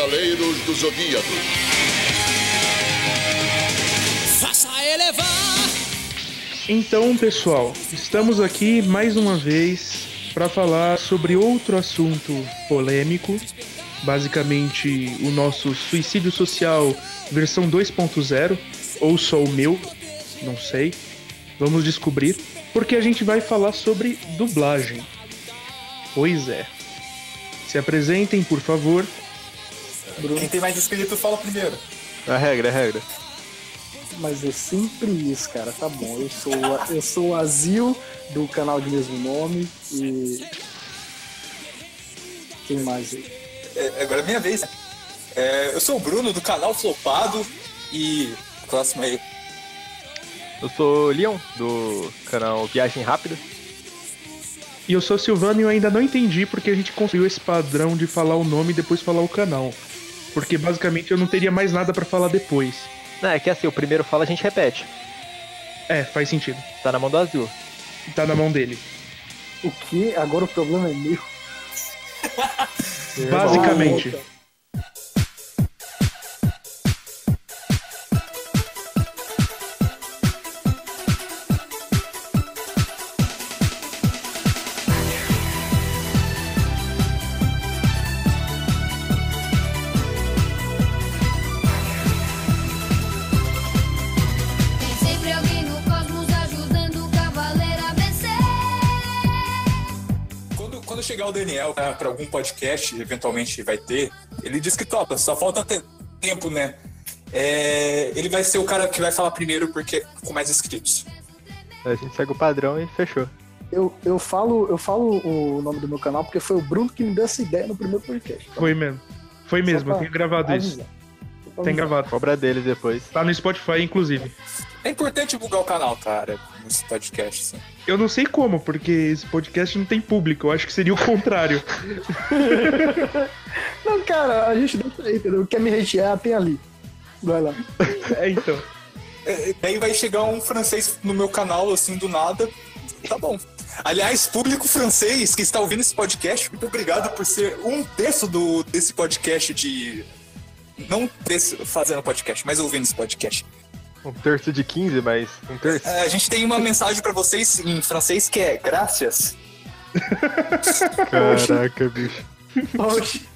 Cavaleiros do Zodíaco. Faça elevar. Então, pessoal, estamos aqui mais uma vez para falar sobre outro assunto polêmico, basicamente o nosso suicídio social versão 2.0 ou só o meu, não sei. Vamos descobrir, porque a gente vai falar sobre dublagem. Pois é. Se apresentem, por favor. Quem tem mais inscrito fala primeiro. É a regra, é a regra. Mas é sempre isso, cara. Tá bom. Eu sou, eu sou o Azil do canal de mesmo nome e. Quem mais aí? É, agora é minha vez. É, eu sou o Bruno do canal Flopado e. Próximo aí. Eu sou o Leon, do canal Viagem Rápida. E eu sou o Silvano e eu ainda não entendi porque a gente construiu esse padrão de falar o nome e depois falar o canal. Porque basicamente eu não teria mais nada pra falar depois. Não, é que assim, o primeiro fala a gente repete. É, faz sentido. Tá na mão do Azul. Tá na mão dele. O que? Agora o problema é meu. Basicamente. O Daniel pra, pra algum podcast, eventualmente vai ter, ele diz que topa, só falta te- tempo, né? É, ele vai ser o cara que vai falar primeiro porque com mais inscritos. A gente segue o padrão e fechou. Eu, eu, falo, eu falo o nome do meu canal porque foi o Bruno que me deu essa ideia no primeiro podcast. Então, Foi mesmo. Foi mesmo, pra eu tenho gravado isso. avisar. Tem gravado. Cobra deles depois. Tá no Spotify, inclusive. É importante divulgar o canal, cara, nesse podcast, assim. Eu não sei como, porque esse podcast não tem público. Eu acho que seria o contrário. Não, cara, a gente deixa aí, entendeu? Quer me hatear, tem ali. Vai lá. é, então. É, Daí vai chegar um francês no meu canal, assim, do nada. Tá bom. Aliás, público francês que está ouvindo esse podcast, muito obrigado por ser um terço do, desse podcast de. Não desse, fazendo podcast, mas ouvindo esse podcast. Um terço de 15, mas um terço. É, a gente tem uma mensagem pra vocês em francês que é graças. Caraca, bicho. Oxi.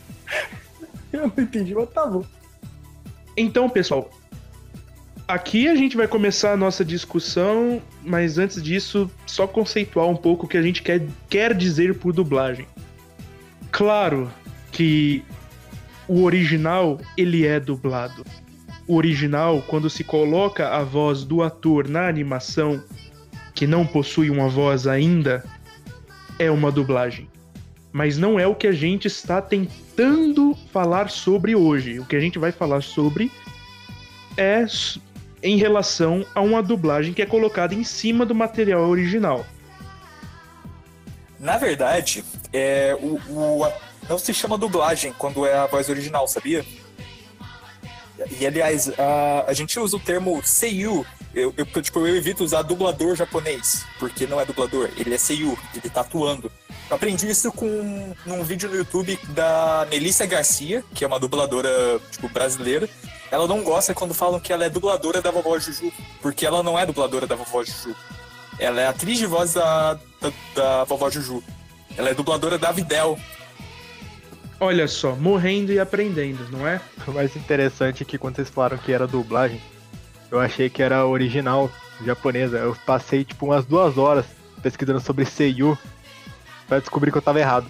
Eu não entendi, mas tá bom. Então, pessoal, aqui a gente vai começar a nossa discussão, mas antes disso, só conceituar um pouco o que a gente quer, quer dizer por dublagem. Claro que o original, ele é dublado. O original, quando se coloca a voz do ator na animação, que não possui uma voz ainda, é uma dublagem. Mas não é o que a gente está tentando falar sobre hoje. O que a gente vai falar sobre é em relação a uma dublagem que é colocada em cima do material original. Na verdade, é, o, o- não se chama dublagem quando é a voz original, sabia? E aliás, a, a gente usa o termo seiyu. Eu, eu, tipo, eu evito usar dublador japonês, porque não é dublador, ele é seiyu, ele tá atuando. Eu aprendi isso com num vídeo no YouTube da Melissa Garcia, que é uma dubladora tipo, brasileira. Ela não gosta quando falam que ela é dubladora da vovó Juju, porque ela não é dubladora da vovó Juju. Ela é atriz de voz da, da, da vovó Juju. Ela é dubladora da Videl. Olha só, morrendo e aprendendo, não é? O mais interessante é que quando vocês falaram que era dublagem, eu achei que era original japonesa. Eu passei tipo umas duas horas pesquisando sobre Seiyu pra descobrir que eu tava errado.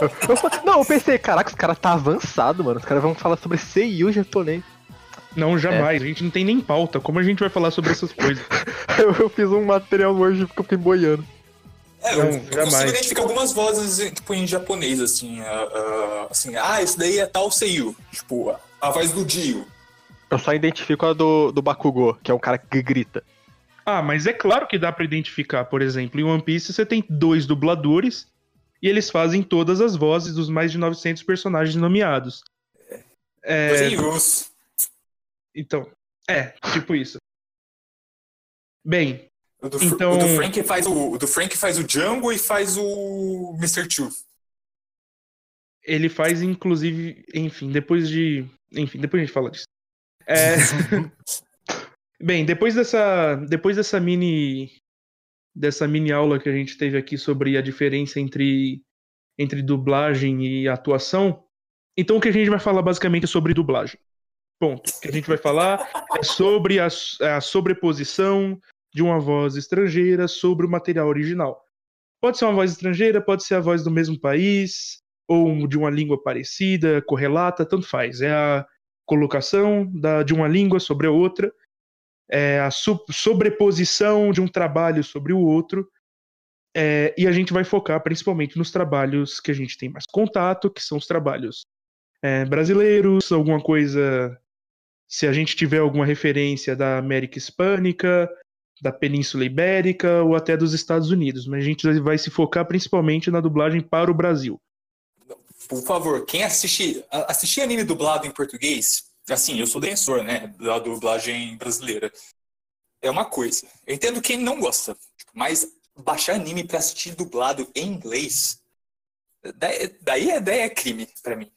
Eu- não, eu pensei, caraca, os caras tá avançado, mano. Os caras vão falar sobre Seiyu japonês. Não, jamais. A gente não tem nem pauta. Como a gente vai falar sobre essas coisas? Eu, eu fiz um material hoje que eu fiquei boiando. É, Não, eu, jamais. consigo identificar algumas vozes tipo, em japonês, assim, ah, ah, assim, ah, esse daí é tal Seiyu. Tipo, a, a voz do Dio. Eu só identifico a do, do Bakugou, que é um cara que grita. Ah, mas é claro que dá pra identificar. Por exemplo, em One Piece você tem dois dubladores e eles fazem todas as vozes dos mais de 900 personagens nomeados. É, então, é, tipo isso. Bem, O do, Então- o do Frank faz o, o do Frank faz o Django e faz o Mr. Two. Ele faz, inclusive, enfim, depois de. Enfim, depois a gente fala disso. É... Bem, depois dessa. Depois dessa mini. Dessa mini aula que a gente teve aqui sobre a diferença entre, entre dublagem e atuação. Então o que a gente vai falar basicamente é sobre dublagem. Ponto. O que a gente vai falar é sobre a, a sobreposição de uma voz estrangeira sobre o material original. Pode ser uma voz estrangeira, pode ser a voz do mesmo país, ou de uma língua parecida, correlata, tanto faz. É a colocação da, de uma língua sobre a outra, é a so, sobreposição de um trabalho sobre o outro, é, e a gente vai focar principalmente nos trabalhos que a gente tem mais contato, que são os trabalhos é, brasileiros, alguma coisa. Se a gente tiver alguma referência da América Hispânica, da Península Ibérica ou até dos Estados Unidos, mas a gente vai se focar principalmente na dublagem para o Brasil. Por favor, quem assiste, a- assistir anime dublado em português, assim, eu sou defensor, né, da dublagem brasileira. É uma coisa. Eu entendo quem não gosta, mas baixar anime pra assistir dublado em inglês, daí, daí é, daí é crime pra mim.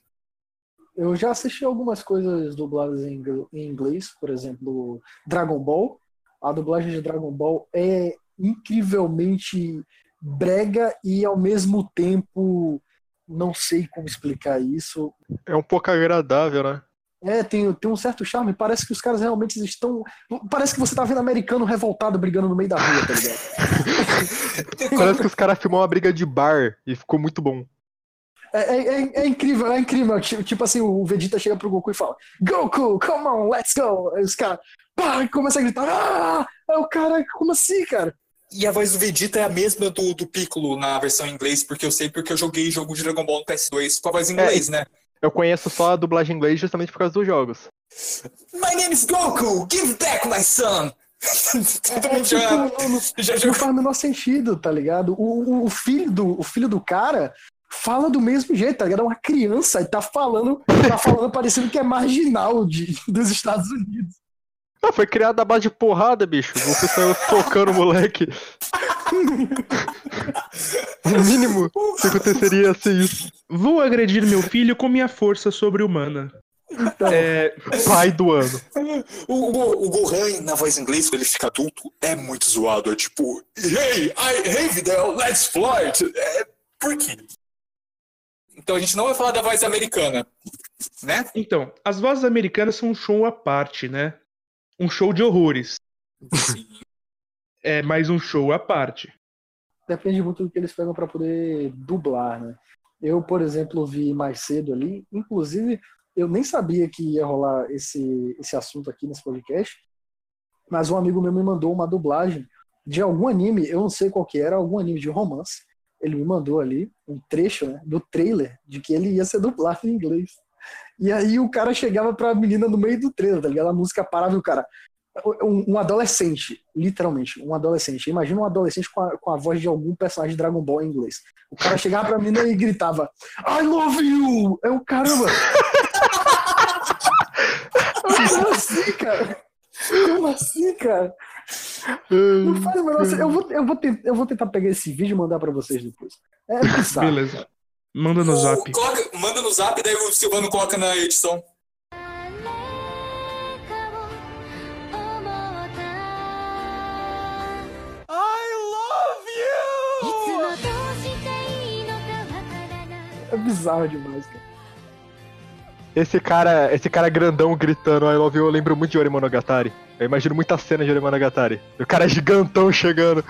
Eu já assisti algumas coisas dubladas em inglês, por exemplo, Dragon Ball. A dublagem de Dragon Ball é incrivelmente brega e ao mesmo tempo não sei como explicar isso. É um pouco agradável, né? É, tem, tem um certo charme. Parece que os caras realmente estão. Parece que você tá vendo americano revoltado brigando no meio da rua, tá ligado? Parece que os caras filmou uma briga de bar e ficou muito bom. É, é- é- é incrível, é incrível. Tipo, tipo assim, o Vegeta chega pro Goku e fala: Goku, come on, let's go. Aí os caras pá, começam a gritar: Ah! Aí o cara, como assim, cara? E a voz do Vegeta é a mesma do, do Piccolo na versão em inglês, porque eu sei porque eu joguei jogo de Dragon Ball no PS2 com a voz em inglês, né? Eu conheço só a dublagem em inglês justamente por causa dos jogos. My name is Goku, give back my son! Todo É, mundo tipo, já, não, já não faz o menor sentido, tá ligado? O, o- o filho do, o filho do cara fala do mesmo jeito, tá ligado? É uma criança e tá falando, tá falando parecendo que é marginal de, dos Estados Unidos. Ah, foi criado à base de porrada, bicho. Você saiu socando o moleque. O mínimo que aconteceria ia ser isso. Vou agredir meu filho com minha força sobre-humana. Então, É, Pai do ano. O, o, o Gohan, na voz em inglês, quando ele fica adulto, é muito zoado. É tipo, hey, I, hey Videl, let's flirt! É, por quê? Então a gente não vai falar da voz americana, né? então, as vozes americanas são um show à parte, né? Um show de horrores. Sim. É mais um show à parte. depende muito do que eles pegam pra poder dublar, né? Eu, por exemplo, vi mais cedo ali, inclusive, eu nem sabia que ia rolar esse, esse assunto aqui nesse podcast, mas um amigo meu me mandou uma dublagem de algum anime, eu não sei qual que era, algum anime de romance. Ele me mandou ali um trecho né, do trailer de que ele ia ser dublado em inglês. E aí o cara chegava pra menina no meio do trailer, tá ligado? A música parava e o cara. Um, um adolescente, literalmente, um adolescente. Imagina um adolescente com a, com a voz de algum personagem de Dragon Ball em inglês. O cara chegava pra menina e gritava: I love you! É o caramba! Como assim, cara? Como assim, cara? Não faz o menor eu vou, eu, vou te- eu vou tentar pegar esse vídeo e mandar pra vocês depois. É bizarro. Beleza. Manda no o, zap. Coloca, manda no zap, daí o Silvano coloca na edição. É bizarro demais, cara. Esse cara, esse cara grandão gritando I love you, eu lembro muito de Oremonogatari Eu imagino muita cena de Oremonogatari O cara gigantão chegando.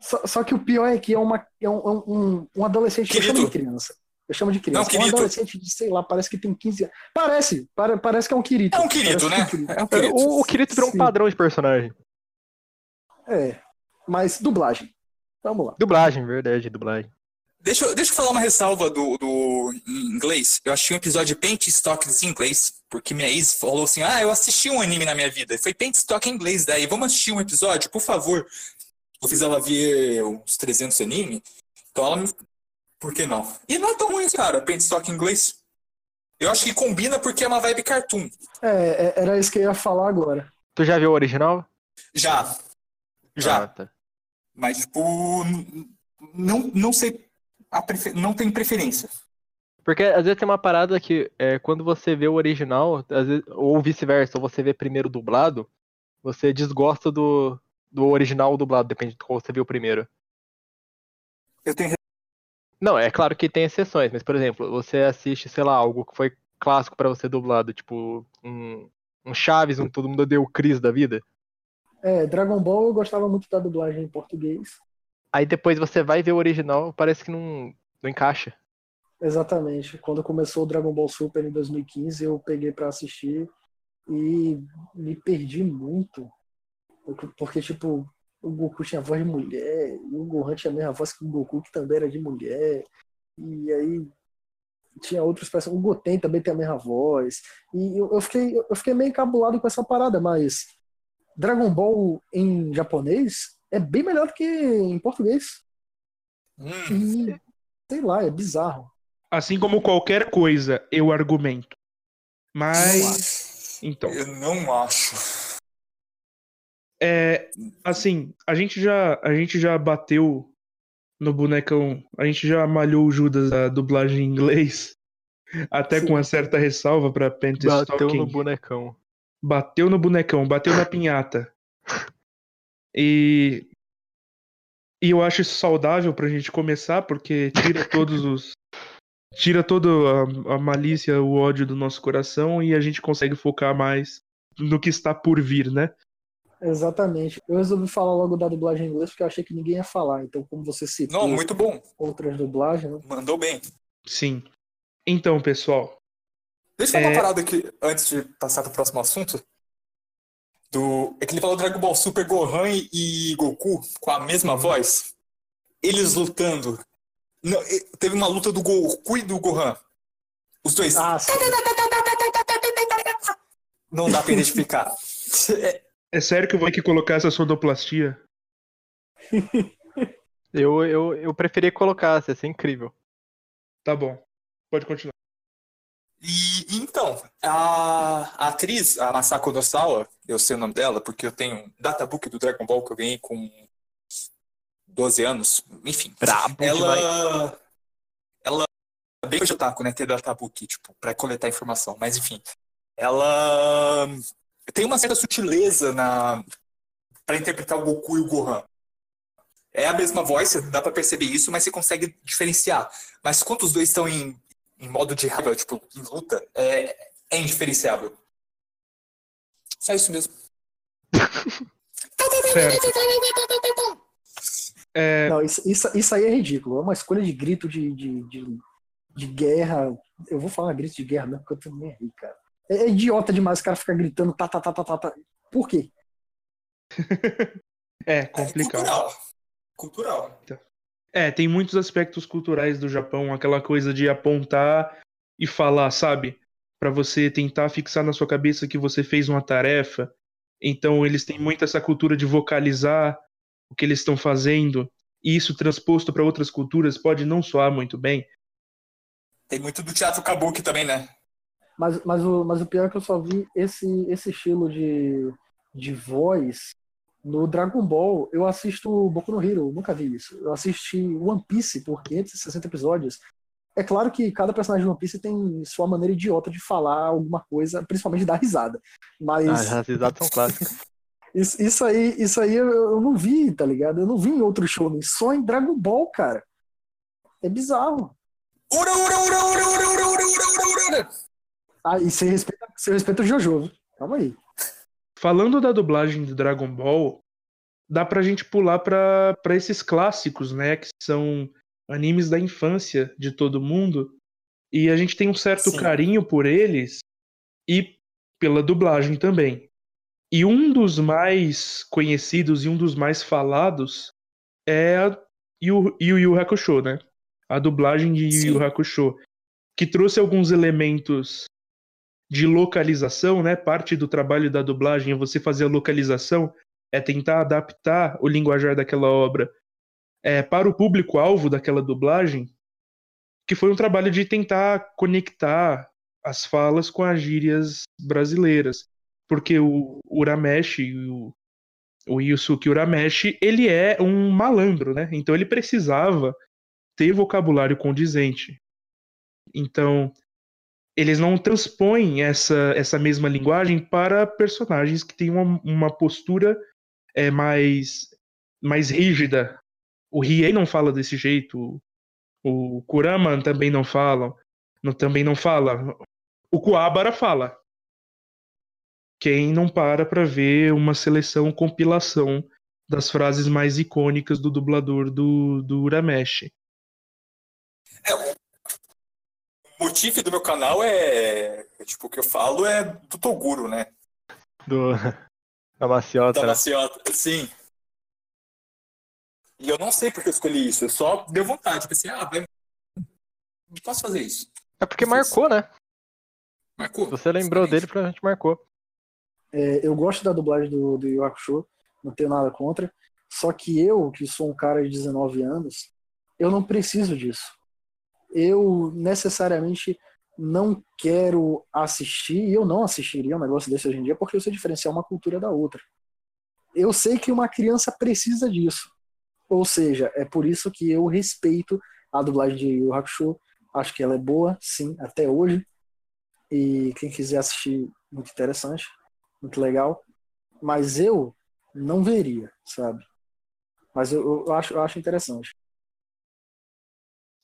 Só, só que o pior é que é, uma, é um, é um, um adolescente que é criança. Eu chamo de criança. Não, é um Kirito. adolescente de, sei lá, parece que tem 15 anos. Parece, pare- parece que é um Kirito. É um Kirito, Parece né? que é um Kirito. É um Kirito. O, o Kirito virou um padrão de personagem. É, mas dublagem. Vamos lá. Dublagem, verdade, dublagem. Deixa, eu- deixa eu falar uma ressalva do, do em inglês. Eu achei um episódio de Paint Stocks em inglês, porque minha ex falou assim: Ah, eu assisti um anime na minha vida. Foi Paint Stock em inglês, daí vamos assistir um episódio, por favor. Eu fiz ela ver uns 300 anime, então ela me. Por que não? E não é tão ruim, cara, Paint Stock em inglês. Eu acho que combina porque é uma vibe cartoon. É, é, era isso que eu ia falar agora. Tu já viu o original? Já. Já. Ah, tá. Mas, tipo, não, não sei. A prefe- Não tem preferência. Porque às vezes tem uma parada que é, quando você vê o original, às vezes- ou vice-versa, ou você vê primeiro dublado, você desgosta do, do original ou dublado, depende de qual você viu primeiro. Eu tenho Não, é claro que tem exceções, mas por exemplo, você assiste, sei lá, algo que foi clássico pra você dublado, tipo um, um Chaves, um Todo Mundo Deu o Cris da vida. É, Dragon Ball eu gostava muito da dublagem em português. Aí depois você vai ver o original, parece que não, não encaixa. Exatamente. Quando começou o Dragon Ball Super em 2015, eu peguei pra assistir e me perdi muito. Porque, tipo, o Goku tinha voz de mulher, e o Gohan tinha a mesma voz que o Goku, que também era de mulher. E aí tinha outros personagens. O Goten também tem a mesma voz. E eu, eu fiquei, eu fiquei meio encabulado com essa parada, mas Dragon Ball em japonês é bem melhor do que em português. Hum, E sei lá, é bizarro. Assim como qualquer coisa, eu argumento. Mas. Então. Eu não acho. É, assim, a gente já a gente já bateu no bonecão, a gente já malhou o Judas a dublagem em inglês, até Sim. com uma certa ressalva pra Panty Bateu no bonecão. Bateu no bonecão, bateu na pinhata. E e eu acho isso saudável pra gente começar, porque tira todos os tira toda a, a malícia, o ódio do nosso coração e a gente consegue focar mais no que está por vir, né? Exatamente. Eu resolvi falar logo da dublagem em inglês porque eu achei que ninguém ia falar. Então, como você citou Não, muito bom. outras dublagens, né? Mandou bem. Sim. Então, pessoal, Deixa eu falar É. uma parada aqui, antes de passar pro próximo assunto. Do... É que ele falou Dragon Ball Super Gohan e Goku com a mesma voz. Eles lutando. Não, teve uma luta do Goku e do Gohan. Os dois. Ah. Não dá pra identificar. É, é sério que eu vou ter que colocar essa sonoplastia? Eu, eu, eu preferia que colocasse, ia ser incrível. Tá bom. Pode continuar. E então, a, a atriz, a Masako Nosawa, eu sei o nome dela, porque eu tenho um databook do Dragon Ball que eu ganhei com 12 anos. Enfim. Brabo demais. ela. Ela. é Bem de otaku, né? Ter databook, tipo, pra coletar informação. Mas enfim. Ela. Tem uma certa sutileza na. Pra interpretar o Goku e o Gohan. É a mesma voz, dá pra perceber isso, mas você consegue diferenciar. Mas quando os dois estão em, em modo de raiva, tipo, em luta, é, é indiferenciável. Só isso mesmo. É, Não, isso, isso, isso aí é ridículo. É uma escolha de grito de, de, de, de guerra. Eu vou falar grito de guerra mesmo, porque eu nem aí, cara. É, é idiota demais o cara ficar gritando tá, tá, tá, tá, tá, tá. Por quê? é É complicado. cultural. Cultural. É, tem muitos aspectos culturais do Japão, aquela coisa de apontar e falar, sabe? Pra você tentar fixar na sua cabeça que você fez uma tarefa. Então eles têm muito essa cultura de vocalizar o que eles estão fazendo, e isso transposto pra outras culturas pode não soar muito bem. Tem muito do teatro kabuki também, né? Mas, mas, o, mas o pior é que eu só vi esse, esse estilo de, de voz no Dragon Ball. Eu assisto Boku no Hero, nunca vi isso. Eu assisti One Piece por 560 episódios. É claro que cada personagem de One Piece tem sua maneira idiota de falar alguma coisa, principalmente dar risada. Mas Ah, as risadas são clássicas. isso, isso aí, isso aí eu, não vi, tá ligado? Eu não vi em outro show, só em Dragon Ball, cara. É bizarro. Ura, ura, ura, ura, ura, ura, ura, ura, ura, ura. Ah, e você respeita, você respeita o Jojo? Calma aí. Falando da dublagem do Dragon Ball, dá pra gente pular pra pra esses clássicos, né? Que são animes da infância de todo mundo. E a gente tem um certo Sim. carinho por eles e pela dublagem também. E um dos mais conhecidos e um dos mais falados é a Yu Yu, Yu Hakusho, né? A dublagem de Yu. Yu Hakusho, que trouxe alguns elementos de localização, né? Parte do trabalho da dublagem é você fazer a localização, é tentar adaptar o linguajar daquela obra é, para o público-alvo daquela dublagem, que foi um trabalho de tentar conectar as falas com as gírias brasileiras. Porque o Urameshi, o, o Yusuke Urameshi, ele é um malandro, né? Então ele precisava ter vocabulário condizente. Então, eles não transpõem essa, essa mesma linguagem para personagens que têm uma, uma postura é, mais, mais rígida. O Riei não fala desse jeito, o Kurama também não fala, não, também não fala. O Kuwabara fala. Quem não para para ver uma seleção, compilação das frases mais icônicas do dublador do, do Urameshi. É, o motivo do meu canal é, é, Tipo, o que eu falo é do Toguro, né? Do... Da maciota, Da né? maciota. Sim. E eu não sei porque eu escolhi isso. Eu só deu vontade. Pensei, ah, vai... não posso fazer isso. É porque marcou, né? Marcou. Se você lembrou dele, provavelmente marcou. É, eu gosto da dublagem do, do Yu Yu Hakusho, não tenho nada contra. Só que eu, que sou um cara de 19 anos, eu não preciso disso. Eu necessariamente não quero assistir, e eu não assistiria um negócio desse hoje em dia, porque eu sei diferenciar uma cultura da outra. Eu sei que uma criança precisa disso. Ou seja, é por isso que eu respeito a dublagem de Yu Yu Hakusho. Acho que ela é boa, sim, até hoje. E quem quiser assistir, muito interessante, muito legal. Mas eu não veria, sabe? Mas eu, eu acho, eu acho interessante.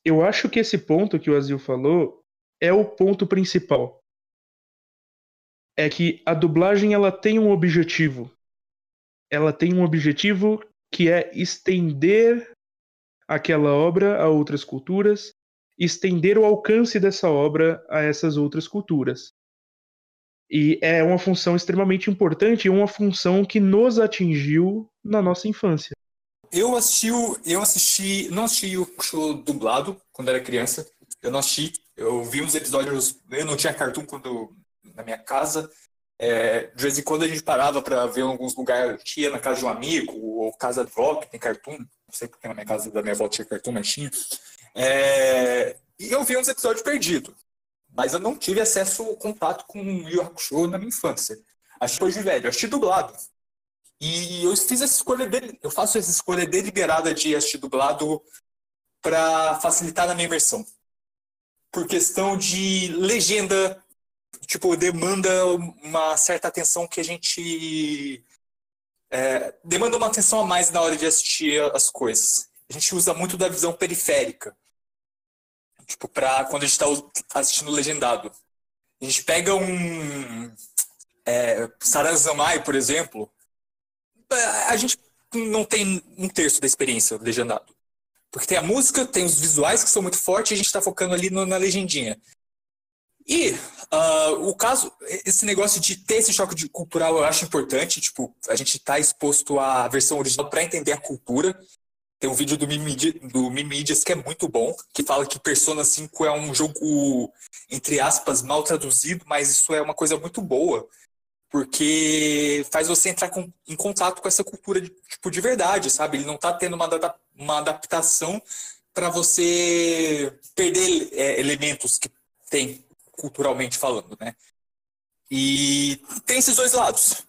Eu acho que esse ponto que o Azil falou é o ponto principal. É que a dublagem ela tem um objetivo. Ela tem um objetivo que é estender aquela obra a outras culturas, estender o alcance dessa obra a essas outras culturas. E é uma função extremamente importante uma função que nos atingiu na nossa infância. Eu assisti, o- eu assisti, não assisti o show dublado quando era criança. Eu não assisti. Eu vi uns episódios. Eu não tinha cartoon quando na minha casa. É, de vez em quando a gente parava para ver em alguns lugares. Tinha na casa de um amigo ou casa de vó que tem cartoon. Não sei porque na minha casa da minha avó tinha cartoon, mas tinha. É, e eu vi uns episódios perdidos. Mas eu não tive acesso contato com o Yu Hakusho na minha infância. Acho que depois de velho. Eu assisti dublado. E eu fiz essa escolha dele, eu faço essa escolha deliberada de assistir dublado para facilitar na minha versão. Por questão de legenda, tipo, demanda uma certa atenção que a gente é, demanda uma atenção a mais na hora de assistir as coisas. A gente usa muito da visão periférica. Tipo, pra quando a gente está assistindo legendado. A gente pega um é, Sarazamai, por exemplo, a gente não tem um terço da experiência legendado. Porque tem a música, tem os visuais que são muito fortes e a gente está focando ali no- na legendinha. E ah, o caso, esse negócio de ter esse choque cultural eu acho importante. Tipo, a gente está exposto à versão original para entender a cultura. Tem um vídeo do Mimidi- do Mimídias que é muito bom, que fala que Persona 5 é um jogo, entre aspas, mal traduzido, mas isso é uma coisa muito boa porque faz você entrar com- em contato com essa cultura de, tipo, de verdade, sabe? Ele não tá tendo uma, uma adaptação para você perder é, elementos que tem culturalmente falando, né? E tem esses dois lados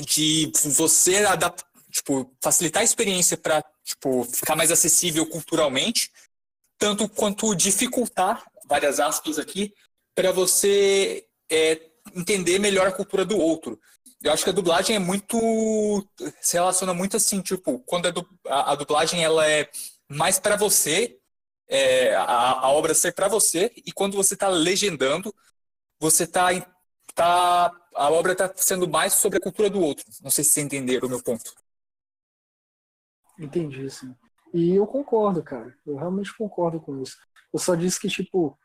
de você adap- tipo, facilitar a experiência para tipo, ficar mais acessível culturalmente, tanto quanto dificultar várias aspas aqui para você é, entender melhor a cultura do outro. Eu acho que a dublagem é muito. se relaciona muito assim, tipo, quando a, du- a- a dublagem ela é mais para você, é, a, a obra ser para você, e quando você está legendando, você tá, em- tá. A obra está sendo mais sobre a cultura do outro. Não sei se vocês entenderam o meu ponto. Entendi, sim. E eu concordo, cara. Eu realmente concordo com isso. Eu só disse que, tipo,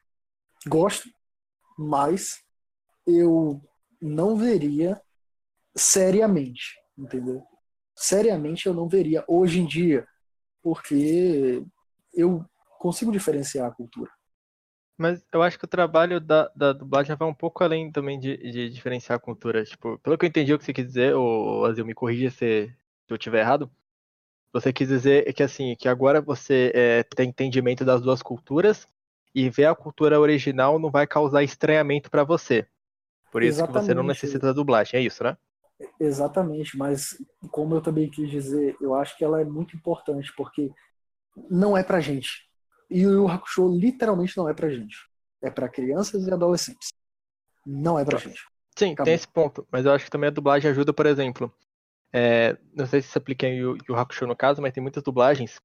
gosto, mas eu não veria seriamente, entendeu? Seriamente eu não veria hoje em dia, porque eu consigo diferenciar a cultura. Mas eu acho que o trabalho da, da dublagem vai um pouco além também de, de diferenciar a cultura. Tipo, pelo que eu entendi o que você quis dizer, ou Azil, me corrija se, se eu estiver errado. Você quis dizer que assim, que agora você é, tem entendimento das duas culturas e ver a cultura original não vai causar estranhamento pra você. Por isso que você não Exatamente. necessita da dublagem, é isso, né? Exatamente, mas como eu também quis dizer, eu acho que ela é muito importante, porque não é pra gente. E o Yu Hakusho literalmente não é pra gente. É pra crianças e adolescentes. Não é pra gente. Sim, tem esse ponto. Mas eu acho que também a dublagem ajuda, por exemplo. é, não sei se se aplica em Yu Yu Hakusho no caso, mas tem muitas dublagens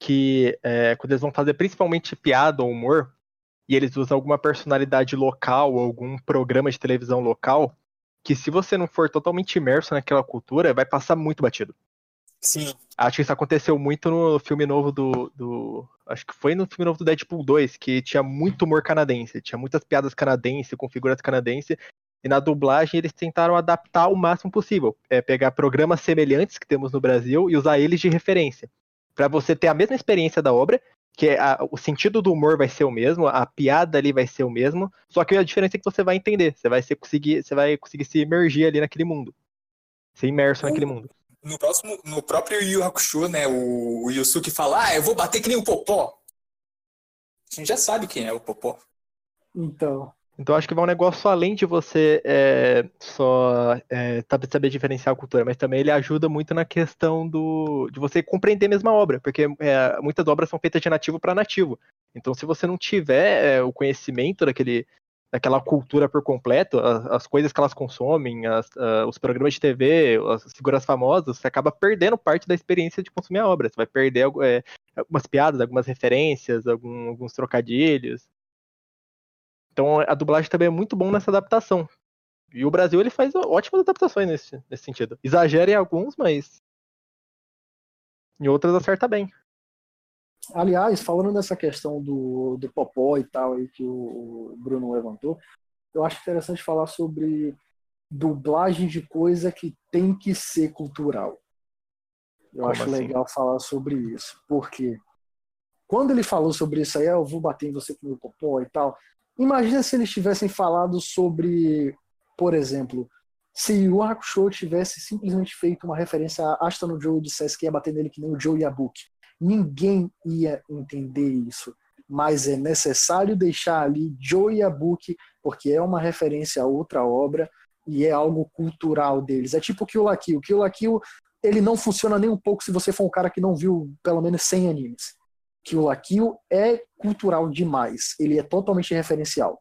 que é, quando eles vão fazer principalmente piada ou humor, e eles usam alguma personalidade local, algum programa de televisão local, que se você não for totalmente imerso naquela cultura, vai passar muito batido. Sim. Acho que isso aconteceu muito no filme novo do, do. Acho que foi no filme novo do Deadpool 2, que tinha muito humor canadense, tinha muitas piadas canadenses, com figuras canadenses, e na dublagem eles tentaram adaptar o máximo possível. É pegar programas semelhantes que temos no Brasil e usar eles de referência. Pra você ter a mesma experiência da obra, que é a- o sentido do humor vai ser o mesmo, a piada ali vai ser o mesmo, só que a diferença é que você vai entender, você vai ser conseguir, você vai conseguir se imergir ali naquele mundo. Ser imerso naquele mundo. No, próximo, no próprio Yu Yu Hakusho, né, o, o Yusuke fala, ah, eu vou bater que nem o Popó. A gente já sabe quem é o Popó. Então, Então acho que vai um negócio além de você é, só é, saber saber diferenciar a cultura, mas também ele ajuda muito na questão do de você compreender a obra, porque é, muitas obras são feitas de nativo para nativo. Então se você não tiver é, o conhecimento daquele daquela cultura por completo, as, as coisas que elas consomem, as- os programas de TV, as figuras famosas, você acaba perdendo parte da experiência de consumir a obra. Você vai perder algu- é, algumas piadas, algumas referências, algum- alguns trocadilhos. Então a dublagem também é muito bom nessa adaptação. E o Brasil ele faz ótimas adaptações nesse, nesse sentido. Exagera em alguns, mas em outras acerta bem. aliás, falando dessa questão do, do popó e tal aí que o Bruno levantou, eu acho interessante falar sobre dublagem de coisa que tem que ser cultural. Eu Como acho assim? legal falar sobre isso, porque quando ele falou sobre isso aí, "Ah, eu vou bater em você com o meu popó e tal. Imagina se eles tivessem falado sobre, por exemplo, se o Hakusho tivesse simplesmente feito uma referência a Asta no Joe e dissesse que ia bater nele que nem o Joe Yabuki. Ninguém ia entender isso. Mas é necessário deixar ali Joe Yabuki, porque é uma referência a outra obra e é algo cultural deles. É tipo o Kill la Kill. O Kill la Kill, ele não funciona nem um pouco se você for um cara que não viu pelo menos 100 animes. Kill la Kill é cultural demais. Ele é totalmente referencial.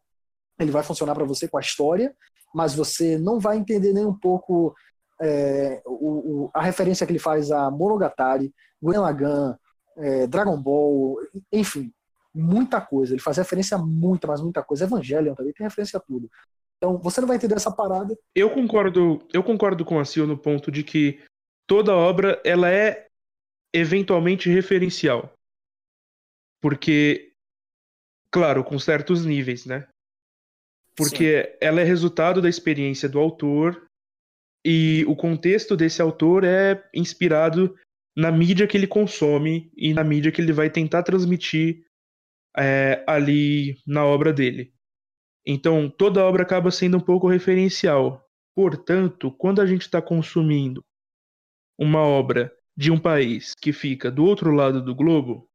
Ele vai funcionar para você com a história, mas você não vai entender nem um pouco é, o, o- a referência que ele faz a Monogatari, Gurren Lagann, é, Dragon Ball, enfim, muita coisa. Ele faz referência a muita, mas muita coisa. Evangelion também tem referência a tudo. Então, você não vai entender essa parada. Eu concordo, eu concordo com a Sil no ponto de que toda obra ela é eventualmente referencial. Porque, claro, com certos níveis, né? Porque ela é resultado da experiência do autor e o contexto desse autor é inspirado na mídia que ele consome e na mídia que ele vai tentar transmitir é, ali na obra dele. Então, toda obra acaba sendo um pouco referencial. Portanto, quando a gente está consumindo uma obra de um país que fica do outro lado do globo,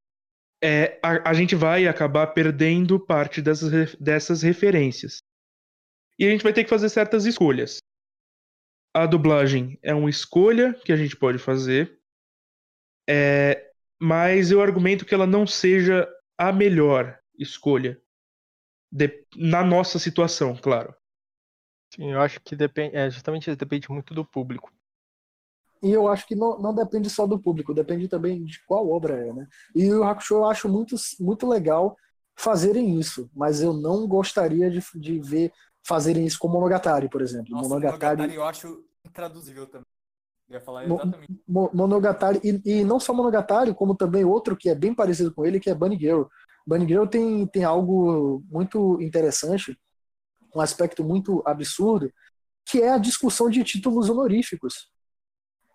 é, a, a gente vai acabar perdendo parte dessas, dessas referências. E a gente vai ter que fazer certas escolhas. A dublagem é uma escolha que a gente pode fazer, é, mas eu argumento que ela não seja a melhor escolha. De- na nossa situação, claro. Sim, eu acho que depende, é, justamente depende muito do público. E eu acho que não, não depende só do público, depende também de qual obra é, né? E o Hakusho eu acho muito, muito legal fazerem isso, mas eu não gostaria de, de ver fazerem isso com Monogatari, por exemplo. Nossa, Monogatari, Monogatari eu acho intraduzível também. Eu ia falar exatamente. Mo- Monogatari e, e não só Monogatari, como também outro que é bem parecido com ele, que é Bunny Girl. Bunny Girl tem, tem algo muito interessante, um aspecto muito absurdo, que é a discussão de títulos honoríficos.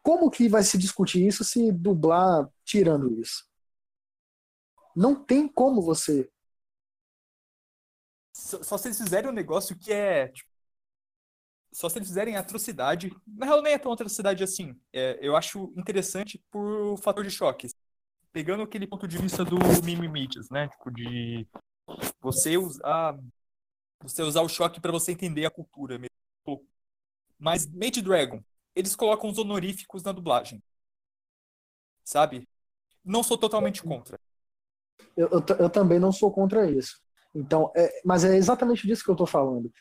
Como que vai se discutir isso se dublar tirando isso? Não tem como você. Só, só se eles fizerem um negócio que é. tipo, só se eles fizerem atrocidade. Na real, nem é tão atrocidade assim. É, eu acho interessante por fator de choque. Pegando aquele ponto de vista do Mimimites, né? Tipo, de você usar. Você usar o choque pra você entender a cultura mesmo. Mas Made Dragon, eles colocam os honoríficos na dublagem. Sabe? Não sou totalmente contra. Eu, eu, eu também não sou contra isso. Então, é, mas é exatamente disso que eu tô falando.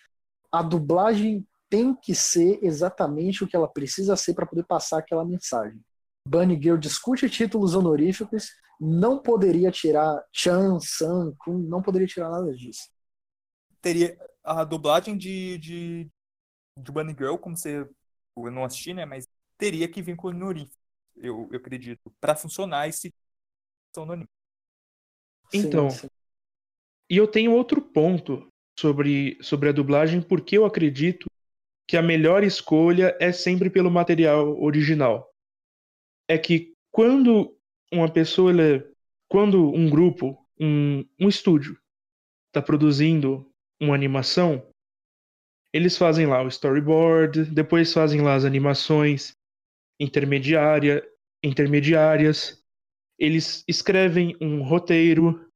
A dublagem tem que ser exatamente o que ela precisa ser para poder passar aquela mensagem. Bunny Girl discute títulos honoríficos, não poderia tirar Chan, San, Kun, não poderia tirar nada disso. Teria a dublagem de, de, de Bunny Girl, como você eu não assisti, né? Mas teria que vir com o Norin, eu, eu acredito, para funcionar esse no anime. Então, Sim, sim. E eu tenho outro ponto sobre, sobre a dublagem, porque eu acredito que a melhor escolha é sempre pelo material original. É que quando uma pessoa, ela é- quando um grupo, um, um estúdio, está produzindo uma animação, eles fazem lá o storyboard, depois fazem lá as animações intermediária, intermediárias, eles escrevem um roteiro,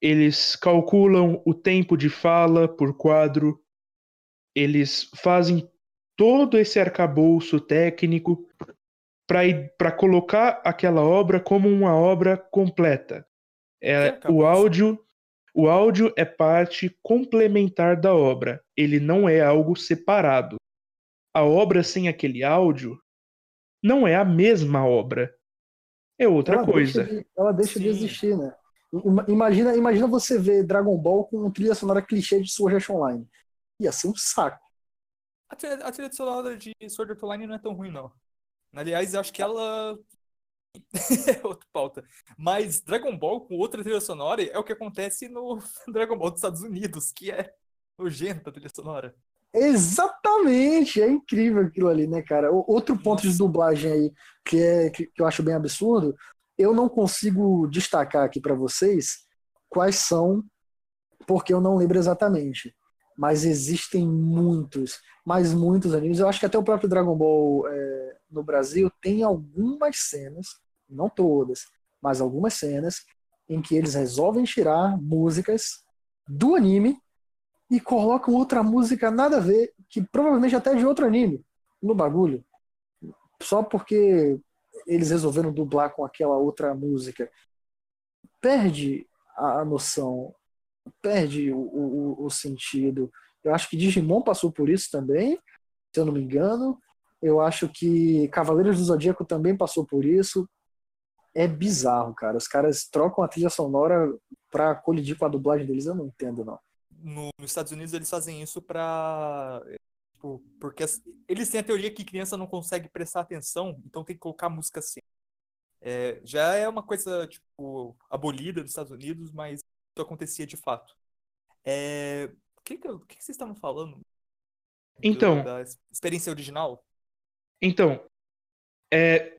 eles calculam o tempo de fala por quadro, eles fazem todo esse arcabouço técnico para colocar aquela obra como uma obra completa. É, o áudio o áudio é parte complementar da obra, ele não é algo separado. A obra sem aquele áudio não é a mesma obra. É outra ela coisa. Deixa de, ela deixa de Sim. existir, né? Ima- Imagina, imagina você ver Dragon Ball com uma trilha sonora clichê de Sword Art Online. Ia ser um saco. A trilha, a trilha sonora de Sword Art Online não é tão ruim, não. Aliás, eu acho que ela. É outra pauta. Mas Dragon Ball com outra trilha sonora é o que acontece no Dragon Ball dos Estados Unidos, que é nojenta a trilha sonora. Exatamente, é incrível aquilo ali, né, cara? Outro ponto de dublagem aí que, é, que, que eu acho bem absurdo, eu não consigo destacar aqui pra vocês quais são, porque eu não lembro exatamente. Mas existem muitos, mas muitos animes. Eu acho que até o próprio Dragon Ball é, no Brasil tem algumas cenas, não todas, mas algumas cenas em que eles resolvem tirar músicas do anime e colocam outra música nada a ver, que provavelmente até é de outro anime, no bagulho. Só porque eles resolveram dublar com aquela outra música. Perde a a noção, perde o, o, o sentido. Eu acho que Digimon passou por isso também, se eu não me engano. Eu acho que Cavaleiros do Zodíaco também passou por isso. É bizarro, cara. Os caras trocam a trilha sonora pra colidir com a dublagem deles, eu não entendo, não. No- nos Estados Unidos eles fazem isso pra. tipo, porque as- eles têm a teoria que criança não consegue prestar atenção, então tem que colocar música assim. É, já é uma coisa, tipo, abolida dos Estados Unidos, mas acontecia de fato. É, o que, que, o que que vocês estavam falando? Do- Então, da experiência original? Então, é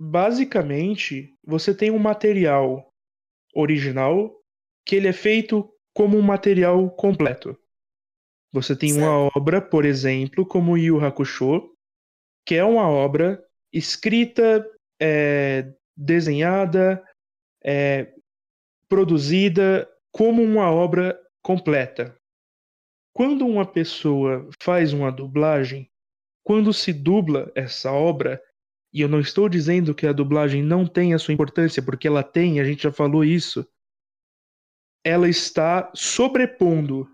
basicamente você tem um material original que ele é feito como um material completo. Você tem uma obra, por exemplo, como Yu Hakusho, que é uma obra escrita, é, desenhada, é, produzida como uma obra completa. Quando uma pessoa faz uma dublagem, quando se dubla essa obra, e eu não estou dizendo que a dublagem não tem a sua importância, porque ela tem, a gente já falou isso, ela está sobrepondo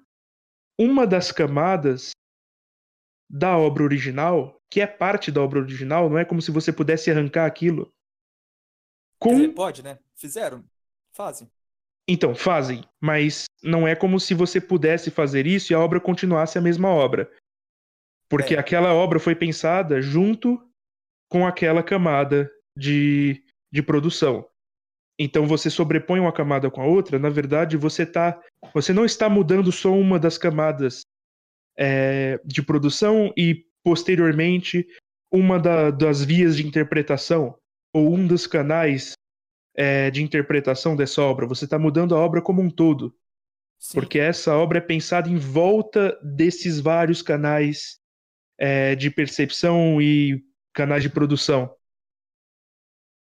uma das camadas da obra original, que é parte da obra original, não é como se você pudesse arrancar aquilo. Com... pode, né? Fizeram. Fazem. Então, fazem, mas não é como se você pudesse fazer isso e a obra continuasse a mesma obra. Porque É. aquela obra foi pensada junto com aquela camada de, de produção. Então você sobrepõe uma camada com a outra, na verdade você tá, você não está mudando só uma das camadas é, de produção e posteriormente uma da- das vias de interpretação ou um dos canais é, de interpretação dessa obra. Você está mudando a obra como um todo, Sim. porque essa obra é pensada em volta desses vários canais é, de percepção e canais de produção.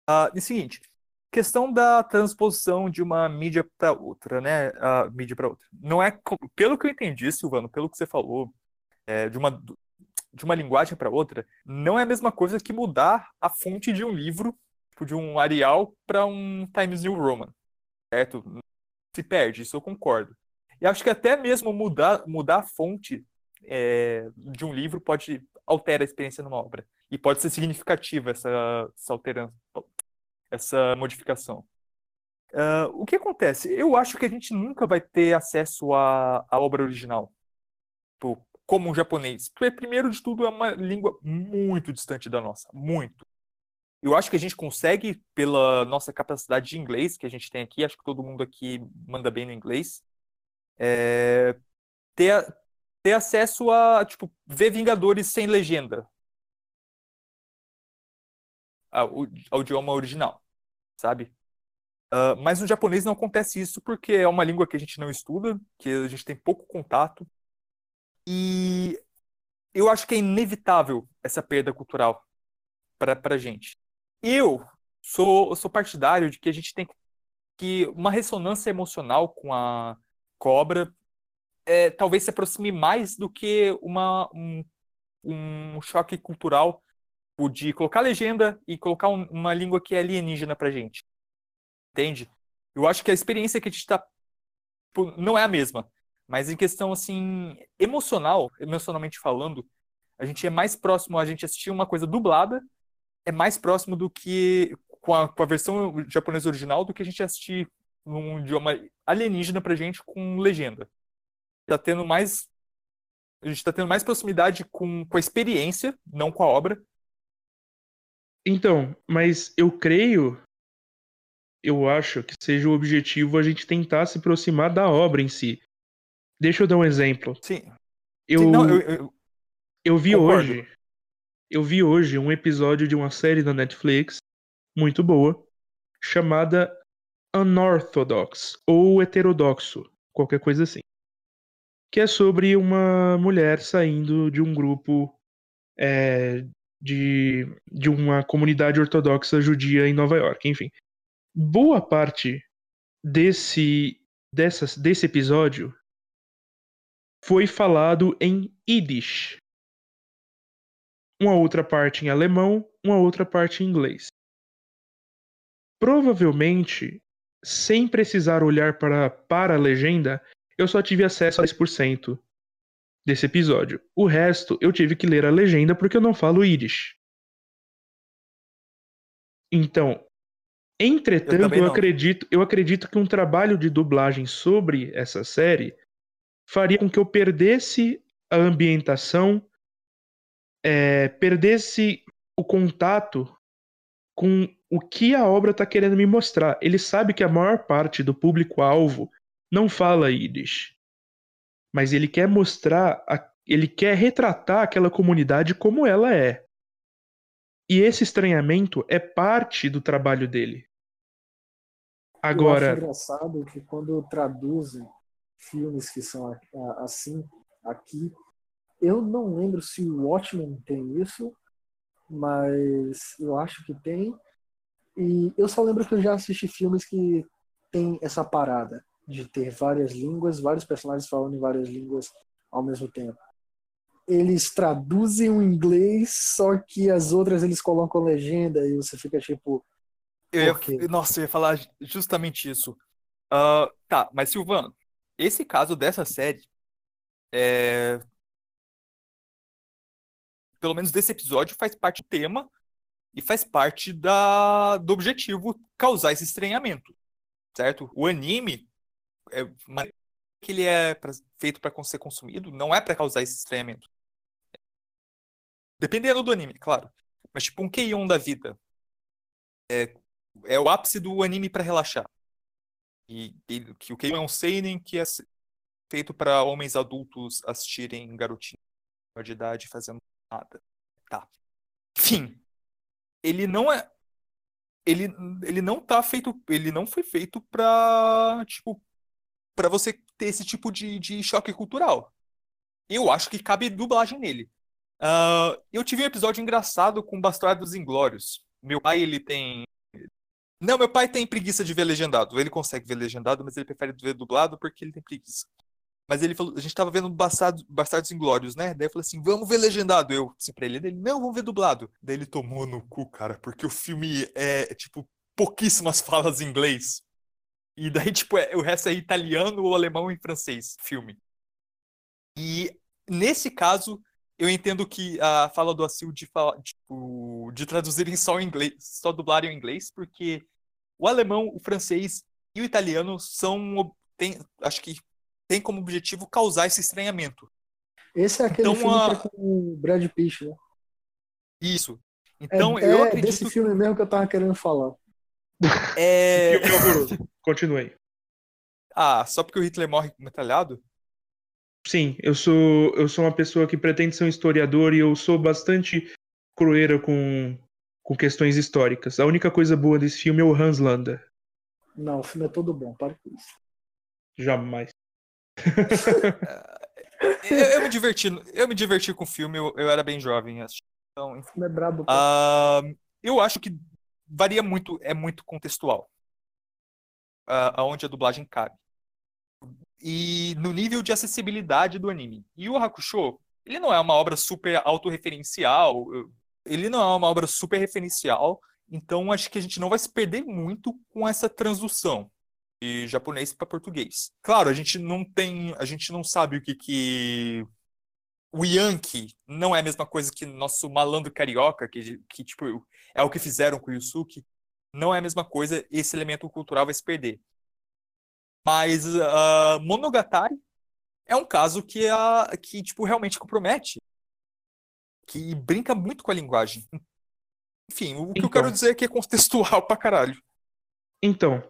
Ah, e seguinte, questão da transposição de uma mídia para outra, né? A mídia para outra. Não é, pelo que eu entendi, Silvano, pelo que você falou, é, de uma de uma linguagem para outra, não é a mesma coisa que mudar a fonte de um livro, tipo, de um Arial para um Times New Roman, certo? Se perde, isso eu concordo. E acho que até mesmo mudar, mudar a fonte é, de um livro pode alterar a experiência numa obra. E pode ser significativa essa, essa alterança, essa modificação. Ah, o que acontece? Eu acho que a gente nunca vai ter acesso à, à obra original, tipo, como um japonês. Porque, primeiro de tudo, é uma língua muito distante da nossa, muito. Eu acho que a gente consegue, pela nossa capacidade de inglês que a gente tem aqui, acho que todo mundo aqui manda bem no inglês, é, ter, ter acesso a, tipo, ver Vingadores sem legenda. Ao, ao idioma original, sabe? Ah, mas no japonês não acontece isso porque é uma língua que a gente não estuda, que a gente tem pouco contato. E eu acho que é inevitável essa perda cultural para a gente. Eu sou, sou partidário de que a gente tem que uma ressonância emocional com a cobra é, talvez se aproxime mais do que uma, um, um choque cultural de colocar legenda e colocar um- uma língua que é alienígena pra gente. Entende? Eu acho que a experiência que a gente tá não é a mesma, mas em questão assim emocional, emocionalmente falando, a gente é mais próximo a gente assistir uma coisa dublada, é mais próximo do que com a, com a versão japonesa original do que a gente assistir num idioma alienígena pra gente com legenda. Tá tendo mais a gente tá tendo mais proximidade com, com a experiência, não com a obra. Então, mas eu creio, eu acho que seja o objetivo a gente tentar se aproximar da obra em si. Deixa eu dar um exemplo. Sim. Eu, Sim, não, eu- eu- eu vi concordo. hoje, eu vi hoje um episódio de uma série da Netflix muito boa chamada Unorthodox ou heterodoxo, qualquer coisa assim. Que é sobre uma mulher saindo de um grupo é, de, de uma comunidade ortodoxa judia em Nova York, enfim. Boa parte desse, dessas, desse episódio foi falado em Yiddish. Uma outra parte em alemão, uma outra parte em inglês. Provavelmente, sem precisar olhar para, para a legenda, eu só tive acesso a 10% desse episódio. O resto eu tive que ler a legenda porque eu não falo Yiddish. Então, Eu entretanto, eu, não. acredito, eu acredito que um trabalho de dublagem sobre essa série faria com que eu perdesse a ambientação, é, perdesse o contato com o que a obra está querendo me mostrar. Ele sabe que a maior parte do público-alvo não fala Yiddish, mas ele quer mostrar, a- ele quer retratar aquela comunidade como ela é. E esse estranhamento é parte do trabalho dele. Eu acho Agora, engraçado que quando traduzem filmes que são assim aqui, eu não lembro se o Watchmen tem isso, mas eu acho que tem. E eu só lembro que eu já assisti filmes que tem essa parada de ter várias línguas, vários personagens falando em várias línguas ao mesmo tempo. Eles traduzem o inglês, só que as outras eles colocam legenda e você fica tipo, Eu ia- nossa, eu ia falar justamente isso. Ah, tá, mas Silvano, esse caso dessa série, é... pelo menos desse episódio, faz parte do tema e faz parte da... do objetivo causar esse estranhamento, certo? O anime, é... que ele é pra- feito para ser consumido, não é para causar esse estranhamento. Dependendo do anime, claro. Mas tipo um Keion da vida. é o ápice do anime pra relaxar. E, e que o Keion é um seinen que é feito pra homens adultos assistirem garotinhos de idade fazendo nada. Tá. Enfim, ele não é ele, ele não tá feito, ele não foi feito pra, tipo, para você ter esse tipo de, de choque cultural. Eu acho que cabe dublagem nele. Ah, eu tive um episódio engraçado com Bastardos Inglórios. Meu pai, ele tem não, meu pai tem preguiça de ver legendado. Ele consegue ver legendado, mas ele prefere ver dublado porque ele tem preguiça. Mas ele falou, a gente tava vendo Bastardos, Bastardos Inglórios, né? Daí eu falei assim, vamos ver legendado. Eu, assim, pra ele, ele, não, vamos ver dublado. Daí ele tomou no cu, cara, porque o filme é, tipo, pouquíssimas falas em inglês. E daí, tipo, é- o resto é italiano ou alemão e francês, filme. E nesse caso, eu entendo que a fala do Assil de, tipo, de traduzirem só em inglês, só dublarem em inglês, porque o alemão, o francês e o italiano são, tem, acho que tem como objetivo causar esse estranhamento. Esse é aquele Então, filme a- que é com o Brad Pitt, né? Isso. É, Então, é eu desse acredito filme mesmo que eu tava querendo falar. é... Horroroso. Continuei. Ah, só porque o Hitler morre metralhado? Sim, eu sou eu sou uma pessoa que pretende ser um historiador e eu sou bastante crueira com, com questões históricas. A única coisa boa desse filme é o Hans Landa. Não, o filme é todo bom, para com isso. Jamais. Eu, eu me diverti, eu me diverti com o filme, eu, eu era bem jovem. Então, filme é brabo. Ah, eu acho que varia muito, é muito contextual. ah, aonde a dublagem cabe. E no nível de acessibilidade do anime. E o Hakusho, ele não é uma obra super autorreferencial, ele não é uma obra super referencial, então acho que a gente não vai se perder muito com essa transição de japonês para português. Claro, a gente não tem, a gente não sabe o que que o Yankee não é a mesma coisa que nosso malandro carioca, que, que tipo, é o que fizeram com o Yusuke. Não é a mesma coisa, esse elemento cultural vai se perder. Mas ah, Monogatari é um caso que, a, que tipo, realmente compromete. Que brinca muito com a linguagem. Enfim, o que eu Então. quero dizer é que é contextual pra caralho. Então,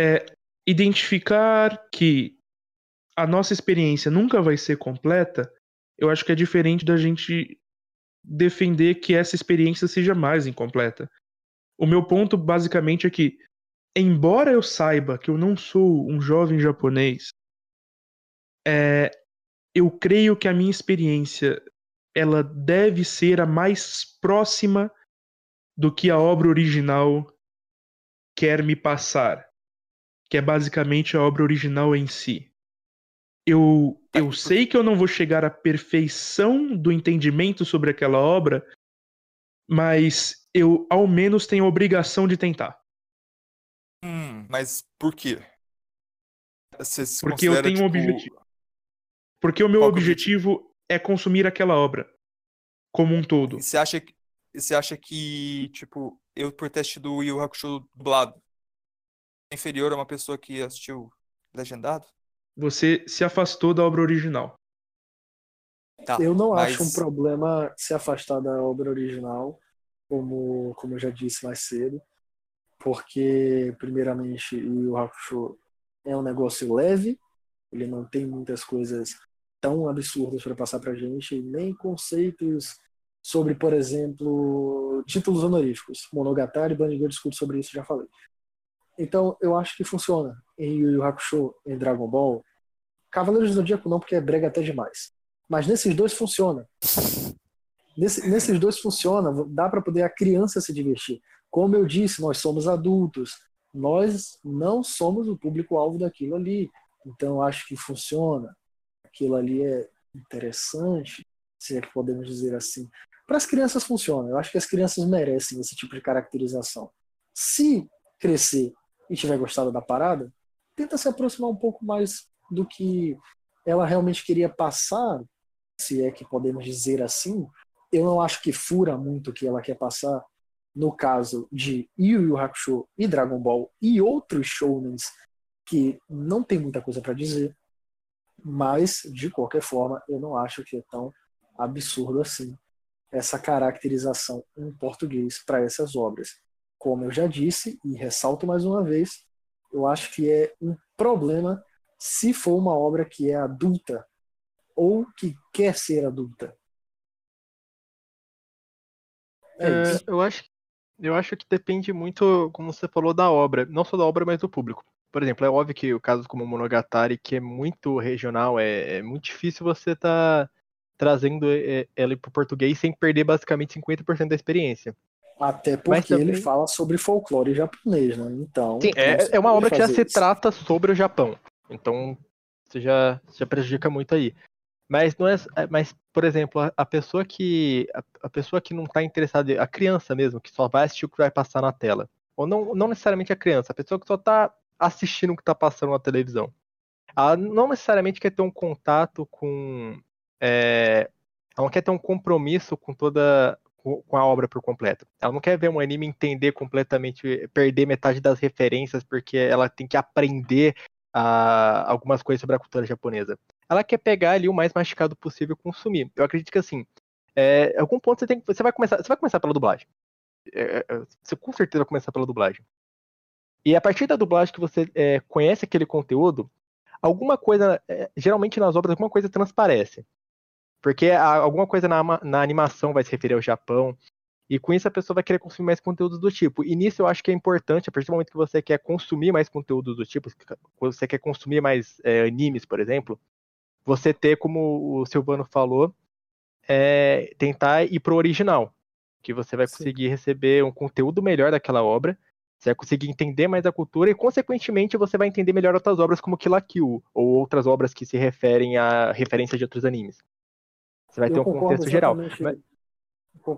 é identificar que a nossa experiência nunca vai ser completa, eu acho que é diferente da gente defender que essa experiência seja mais incompleta. O meu ponto basicamente é que, embora eu saiba que eu não sou um jovem japonês, é, eu creio que a minha experiência ela deve ser a mais próxima do que a obra original quer me passar, que é basicamente a obra original em si. Eu, Tá, eu sei que eu não vou chegar à perfeição do entendimento sobre aquela obra, mas eu ao menos tenho a obrigação de tentar. Hum, mas por quê? Porque eu tenho um tipo, objetivo. Porque o meu é objetivo é consumir aquela obra como um todo. E você acha que, você acha que, tipo, eu por ter assistido o Yu Hakusho dublado é inferior a uma pessoa que assistiu legendado? Você se afastou da obra original. Tá, Eu não mas- acho um problema se afastar da obra original, como, como eu já disse mais cedo, porque, primeiramente, o Hakusho é um negócio leve, ele não tem muitas coisas tão absurdas para passar pra gente, nem conceitos sobre, por exemplo, títulos honoríficos. Monogatari, Bandicoot discute sobre isso, já falei. Então, eu acho que funciona em Yu Yu Hakusho, em Dragon Ball. Cavaleiros do Zodíaco não, porque é brega até demais. Mas nesses dois funciona. Nesse- nesses dois funciona, dá para poder a criança se divertir. Como eu disse, nós somos adultos, nós não somos o público-alvo daquilo ali. Então acho que funciona. Aquilo ali é interessante, se é que podemos dizer assim. Para as crianças funciona. Eu acho que as crianças merecem esse tipo de caracterização. Se crescer e tiver gostado da parada, tenta se aproximar um pouco mais do que ela realmente queria passar, se é que podemos dizer assim. Eu não acho que fura muito o que ela quer passar. No caso de Yu Yu Hakusho e Dragon Ball e outros shounens que não tem muita coisa para dizer, mas de qualquer forma eu não acho que é tão absurdo assim essa caracterização em português para essas obras. Como eu já disse e ressalto mais uma vez, eu acho que é um problema se for uma obra que é adulta ou que quer ser adulta. É É, eu acho, eu acho que depende muito, como você falou, da obra. Não só da obra, mas do público. Por exemplo, é óbvio que o caso como Monogatari, que é muito regional, é, é muito difícil você tá trazendo é, ela para o português sem perder basicamente 50% da experiência. Até porque também- ele fala sobre folclore japonês, né? Então. Sim, não é, é uma obra que já fazer se isso. trata sobre o Japão. Então, você já, já prejudica muito aí. Mas não é, é- mas por exemplo, a, a pessoa que a, a pessoa que não está interessada, a criança mesmo, que só vai assistir o que vai passar na tela. Ou não, não necessariamente a criança, a pessoa que só está assistindo o que tá passando na televisão. Ela não necessariamente quer ter um contato com. é, ela não quer ter um compromisso com toda. Com a obra por completo. Ela não quer ver um anime entender completamente, perder metade das referências, porque ela tem que aprender ah, algumas coisas sobre a cultura japonesa. Ela quer pegar ali o mais mastigado possível e consumir. Eu acredito que assim, é, algum ponto você tem você vai começar, você vai começar pela dublagem. É, é, você com certeza vai começar pela dublagem. E a partir da dublagem que você é, conhece aquele conteúdo, alguma coisa, é, geralmente nas obras, alguma coisa transparece. Porque alguma coisa na, na animação vai se referir ao Japão. E com isso a pessoa vai querer consumir mais conteúdos do tipo. E nisso eu acho que é importante, a partir do momento que você quer consumir mais conteúdos do tipo, quando você quer consumir mais é, animes, por exemplo, você ter, como o Silvano falou, é, tentar ir pro original. Que você vai Sim. conseguir receber um conteúdo melhor daquela obra, você vai conseguir entender mais a cultura e, consequentemente, você vai entender melhor outras obras como Kill la Kill, ou outras obras que se referem a referências de outros animes. Você vai ter Eu um concordo contexto geral. Mas,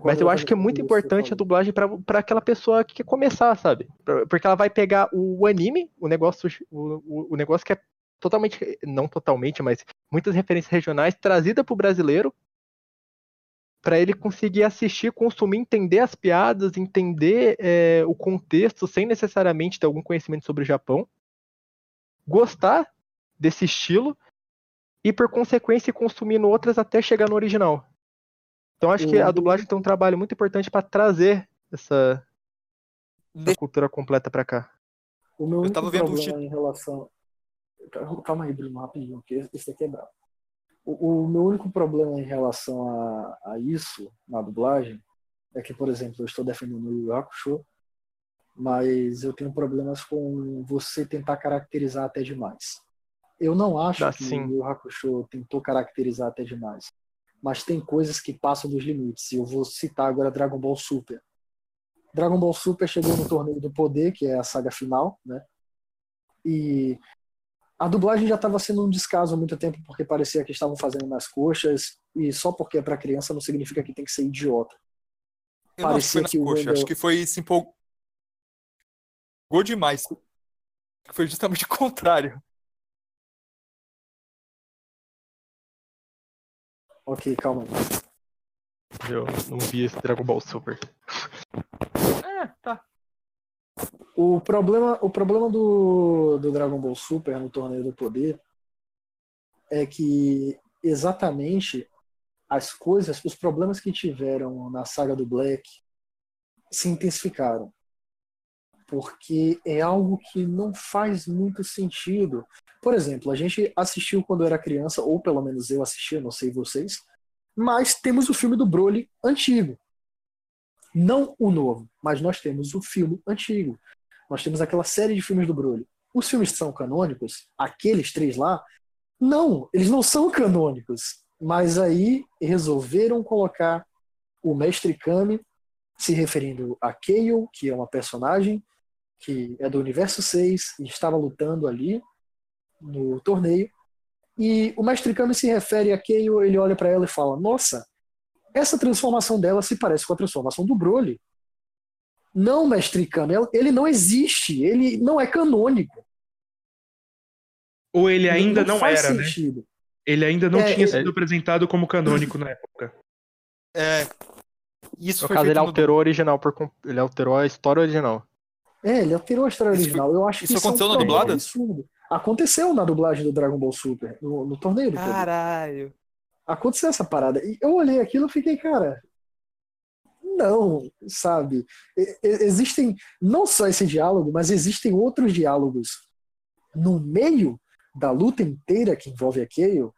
mas eu acho que é muito importante a dublagem pra aquela pessoa que quer começar, sabe? Pra- Porque ela vai pegar o anime, o negócio, o, o- o negócio que é totalmente, não totalmente, mas muitas referências regionais trazida pro brasileiro para ele conseguir assistir, consumir, entender as piadas, entender é, o contexto sem necessariamente ter algum conhecimento sobre o Japão, gostar desse estilo e por consequência ir consumindo outras até chegar no original. Então acho que a Uhum. dublagem tem um trabalho muito importante para trazer essa, essa De- cultura completa para cá. O meu único tava vendo um problema em relação. Calma aí, Bruno, rapidinho, porque esse daqui é brabo. O, o meu único problema em relação a, a isso na dublagem é que, por exemplo, eu estou defendendo o Yu Hakusho, mas eu tenho problemas com você tentar caracterizar até demais. Eu não acho que sim. o Hakusho tentou caracterizar até demais, mas tem coisas que passam dos limites. E eu vou citar agora Dragon Ball Super. Dragon Ball Super chegou no Torneio do Poder, que é a saga final, né? E a dublagem já estava sendo um descaso há muito tempo, porque parecia que estavam fazendo nas coxas, e só porque é para criança não significa que tem que ser idiota. Eu não acho que foi Parecia nas que o coxas, Wendell- acho que foi se empolgou demais. Foi justamente o contrário. Ok, calma. Eu não vi esse Dragon Ball Super. É, tá. O problema, o problema do, do Dragon Ball Super no Torneio do Poder é que exatamente as coisas, os problemas que tiveram na saga do Black se intensificaram. Porque é algo que não faz muito sentido. Por exemplo, a gente assistiu quando era criança, ou pelo menos eu assisti, eu não sei vocês, mas temos o filme do Broly antigo. Não o novo, mas nós temos o filme antigo. Nós temos aquela série de filmes do Broly. Os filmes são canônicos, aqueles três lá, não, eles não são canônicos. Mas aí resolveram colocar o Mestre Kami se referindo a Kaio, que é uma personagem que é do universo 6 e estava lutando ali no torneio. E o Mestre Kami se refere a Kaio, ele olha para ela e fala: Nossa, essa transformação dela se parece com a transformação do Broly. Não, Mestre Kami, ele não existe, ele não é canônico. Ou ele ainda não, faz era, né? sentido. Ele ainda não É, tinha ele- sido apresentado como canônico na época. É. Isso No foi caso, ele no- alterou o original por ele alterou a história original. É, ele alterou a história Isso original. Eu acho isso que isso é um aconteceu na dublada? absurdo. Aconteceu na dublagem do Dragon Ball Super, no, no torneio do poder. Caralho. Aconteceu essa parada. E eu olhei aquilo e fiquei, cara. Não, sabe? E- Existem não só esse diálogo, mas existem outros diálogos no meio da luta inteira que envolve a Kaio.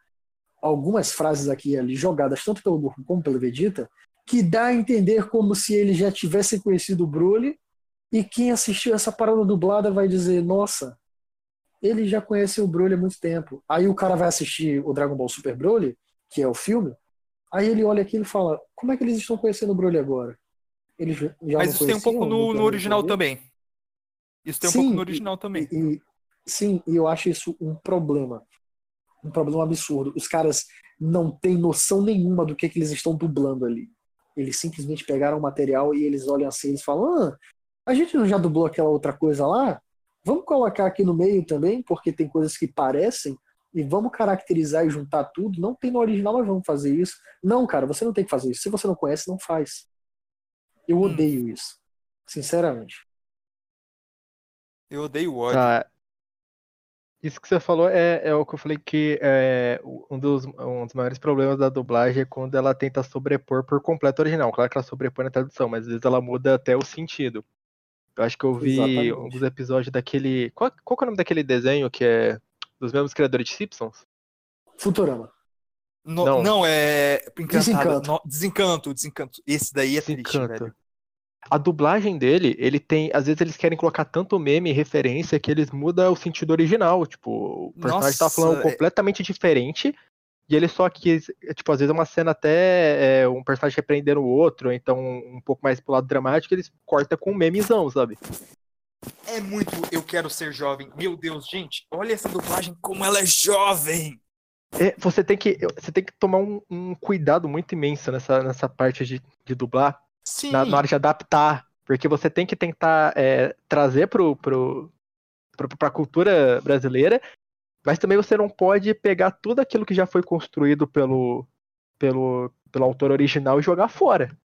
Algumas frases aqui e ali jogadas tanto pelo Goku como pelo Vegeta, que dá a entender como se ele já tivesse conhecido o Broly e quem assistiu essa parada dublada vai dizer, nossa, ele já conhece o Broly há muito tempo. Aí o cara vai assistir o Dragon Ball Super Broly, que é o filme, aí ele olha aquilo e fala, como é que eles estão conhecendo o Broly agora? Eles já Mas isso tem um pouco no, no original também. Isso tem um Sim, pouco no original também. E, e- sim, e eu acho isso um problema. Um problema absurdo. Os caras não têm noção nenhuma do que, que eles estão dublando ali. Eles simplesmente pegaram o material e eles olham assim e eles falam: ah, a gente não já dublou aquela outra coisa lá? Vamos colocar aqui no meio também, porque tem coisas que parecem, e vamos caracterizar e juntar tudo. Não tem no original, mas vamos fazer isso. Não, cara, você não tem que fazer isso. Se você não conhece, não faz. Eu odeio isso. Sinceramente. Eu odeio o ódio. Tá. Isso que você falou é, é o que eu falei que é, um, dos, um dos maiores problemas da dublagem é quando ela tenta sobrepor por completo o original. Claro que ela sobrepõe na tradução, mas às vezes ela muda até o sentido. Eu acho que eu vi Exatamente. um dos episódios daquele. Qual, qual que é o nome daquele desenho que é dos mesmos criadores de Simpsons? Futurama. No- Não. não. é. Encantado. Desencanto. No- desencanto, desencanto. Esse daí é triste, Desencanto. velho. A dublagem dele, ele tem. Às vezes eles querem colocar tanto meme e referência que eles mudam o sentido original. Tipo, o personagem tá Nossa, falando é- completamente diferente. E ele só quis. é, Tipo, às vezes é uma cena até é, um personagem repreendendo o outro, ou então um pouco mais pro lado dramático, eles cortam com um memezão, sabe? É muito Eu Quero Ser Jovem. Meu Deus, gente, olha essa dublagem como ela é jovem. É, você tem que. Você tem que tomar um, um cuidado muito imenso nessa, nessa parte de, de dublar. Sim. na, na hora de adaptar. Porque você tem que tentar é, trazer pro, pro, pro, pra cultura brasileira, mas também você não pode pegar tudo aquilo que já foi construído pelo, pelo, pelo autor original e jogar fora.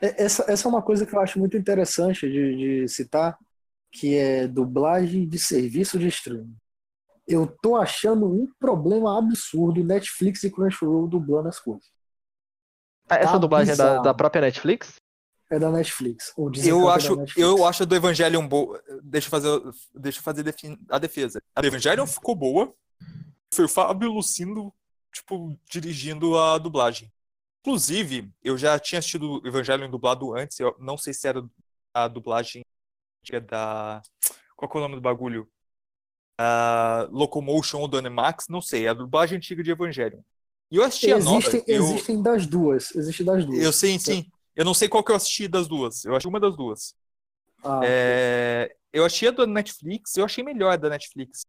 É, Essa, essa é uma coisa que eu acho muito interessante de, de citar, que é dublagem de serviço de streaming. Eu tô achando um problema absurdo Netflix e Crunchyroll dublando as coisas. Ah, Essa Tá dublagem é da, da própria Netflix? É da Netflix. O Desencanto Eu é acho, Netflix. eu acho a do Evangelion boa. Deixa eu fazer, deixa eu fazer a defesa. A do Evangelion ficou boa. Foi o Fábio Lucindo, tipo, dirigindo a dublagem. Inclusive, eu já tinha assistido o Evangelion dublado antes. Eu não sei se era a dublagem antiga da. Qual é o nome do bagulho? A Locomotion ou do Animax? Não sei. A dublagem antiga de Evangelion. E eu assisti a nova. Existem, eu- existem das duas. Existe das duas. eu sei, sim. Eu não sei qual que eu assisti das duas. Eu achei uma das duas. Ah, É, eu achei a da Netflix, eu achei melhor a da Netflix.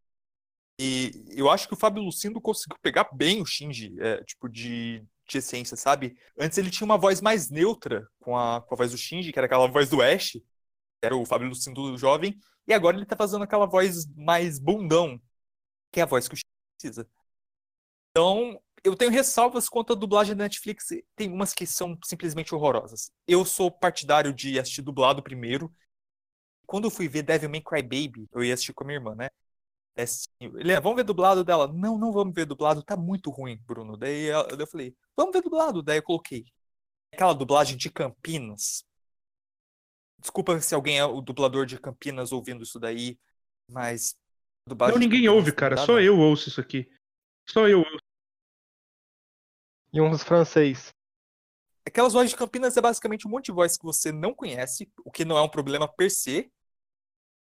E eu acho que o Fábio Lucindo conseguiu pegar bem o Shinji, é, tipo, de, de essência, sabe? Antes ele tinha uma voz mais neutra com a, com a voz do Shinji, que era aquela voz do Ash, que era o Fábio Lucindo jovem, e agora ele tá fazendo aquela voz mais bundão, que é a voz que o Shinji precisa. Então, eu tenho ressalvas quanto à dublagem da Netflix, tem umas que são simplesmente horrorosas. Eu sou partidário de assistir dublado primeiro, quando eu fui ver Devilman Crybaby, eu ia assistir com a minha irmã, né? É assim, ele, "Ah, vamos ver dublado dela? Não, não vamos ver dublado, tá muito ruim, Bruno. Daí daí eu falei, vamos ver dublado. Daí eu coloquei. Aquela dublagem de Campinas. Desculpa se alguém é o dublador de Campinas ouvindo isso daí, mas. Não, ninguém ouve, cara. Só eu ouço isso aqui. Só eu ouço. E uns francês. Aquelas vozes de Campinas é basicamente um monte de voz que você não conhece, o que não é um problema per se,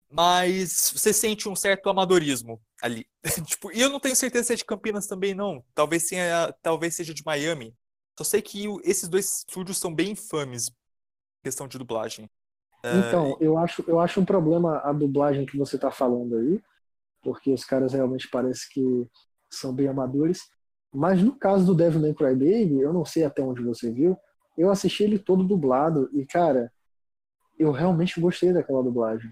mas você sente um certo amadorismo ali. tipo, e eu não tenho certeza se é de Campinas também, não. Talvez, tenha, talvez seja de Miami. Só sei que esses dois estúdios são bem infames em questão de dublagem. É, Então, eu acho, eu acho um problema a dublagem que você tá falando aí, porque os caras realmente parecem que são bem amadores. Mas no caso do Devilman Crybaby, eu não sei até onde você viu, eu assisti ele todo dublado e, cara, eu realmente gostei daquela dublagem.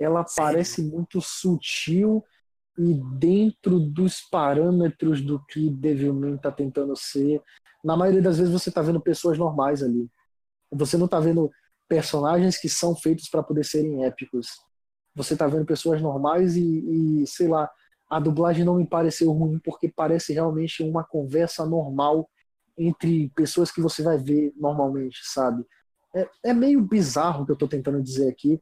Ela Sério? parece muito sutil e dentro dos parâmetros do que Devilman tá tentando ser. Na maioria das vezes você tá vendo pessoas normais ali. Você não tá vendo personagens que são feitos para poder serem épicos. Você tá vendo pessoas normais e, e, sei lá, a dublagem não me pareceu ruim porque parece realmente uma conversa normal entre pessoas que você vai ver normalmente, sabe? É, é meio bizarro o que eu tô tentando dizer aqui.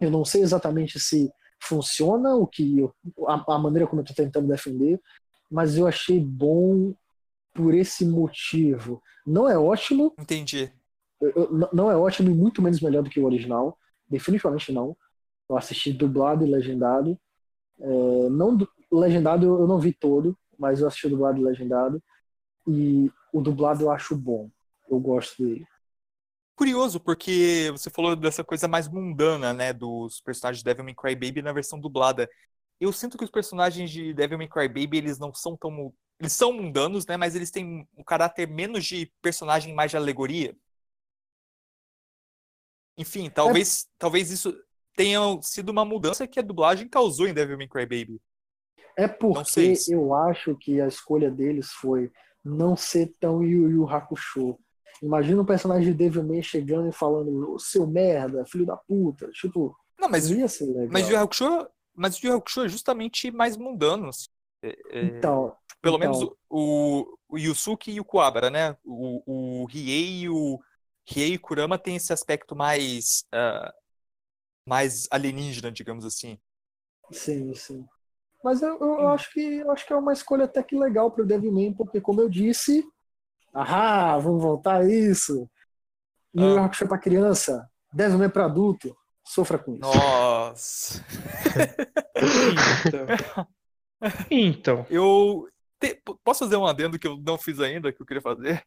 Eu não sei exatamente se funciona o que eu- a, a maneira como eu tô tentando defender, mas eu achei bom por esse motivo. Não é ótimo, Entendi. eu- eu- não é ótimo e muito menos melhor do que o original. Definitivamente não. Eu assisti dublado e legendado. É, não legendado eu não vi todo, mas eu assisti dublado e legendado. E o dublado eu acho bom. Eu gosto dele. Curioso, porque você falou dessa coisa mais mundana, né, dos personagens de Devil May Cry Baby na versão dublada. Eu sinto que os personagens de Devil May Cry Baby, eles não são tão... Eles são mundanos, né, mas eles têm um caráter menos de personagem, mais de alegoria. Enfim, talvez, talvez isso... tenha sido uma mudança que a dublagem causou em Devil May Cry Baby. É porque se- eu acho que a escolha deles foi não ser tão Yu Yu Hakusho. Imagina um personagem de Devil May chegando e falando, "Ô, seu merda, filho da puta. Tipo, Não, mas, não ia ser legal. mas Yu Hakusho, mas o Yu Hakusho é justamente mais mundano. assim. É- é- Então, pelo então. menos o, o Yusuke e o Kuwabara, né? O, o Riei e o Riei e Kurama tem esse aspecto mais ah, mais alienígena, digamos assim. sim, sim. Mas eu, eu- eu acho que eu acho que é uma escolha até que legal pro Devil May, porque como eu disse, ahá, vamos voltar a isso. Yu Ah. Hakusho é pra criança, Devil May pra adulto. Sofra com isso. Nossa. Então. então. Eu te- posso fazer um adendo que eu não fiz ainda, que eu queria fazer?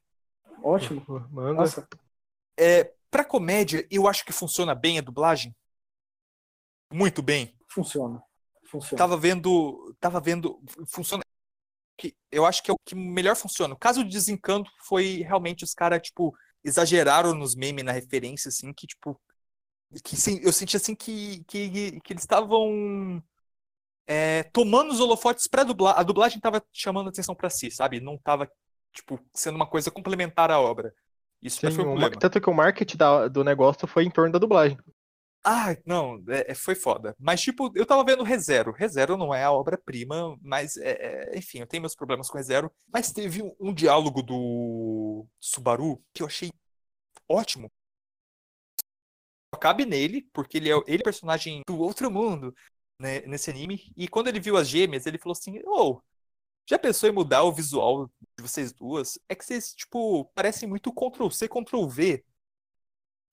Ótimo. Manda. Nossa, É, pra comédia, eu acho que funciona bem a dublagem. Muito bem. funciona. Funciona. Tava vendo, tava vendo, funciona. Que eu acho que é o que melhor funciona. O caso de Desencanto foi realmente os caras, tipo, exageraram nos memes, na referência, assim, que, tipo, que sim, eu senti assim que, que, que eles estavam é, tomando os holofotes pra dublar. A dublagem tava chamando atenção pra si, sabe? Não tava, tipo, sendo uma coisa complementar à obra. Isso Sim, foi um o problema. tanto que o marketing da- do negócio foi em torno da dublagem. Ah, não, é- é- foi foda. Mas, tipo, eu tava vendo ReZero. ReZero não é a obra-prima, mas, é- é- enfim, eu tenho meus problemas com ReZero. Mas teve um, um diálogo do Subaru que eu achei ótimo. Cabe nele, porque ele é, ele é personagem do outro mundo né, nesse anime. E quando ele viu as gêmeas, ele falou assim: Ô, já pensou em mudar o visual de vocês duas? É que vocês, tipo, parecem muito Ctrl-C, Ctrl-V.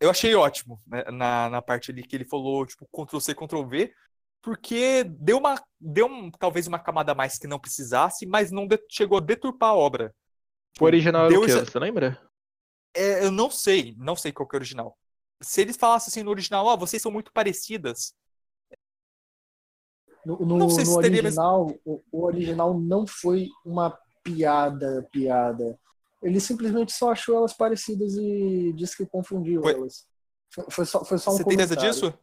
Eu achei ótimo né, na, na parte ali que ele falou, tipo, Ctrl-C, Ctrl-V, porque deu uma, deu um- talvez uma camada a mais que não precisasse, mas não de- chegou a deturpar a obra. O original era Deu o quê? essa- Você lembra? É, eu não sei, não sei qual que é o original. Se eles falassem assim no original, ó, vocês são muito parecidas. No, no- Não sei se no teria original, o, o original não foi uma piada, piada. Ele simplesmente só achou elas parecidas e disse que confundiu Foi- elas. Foi, foi só, foi só um Você tem certeza disso?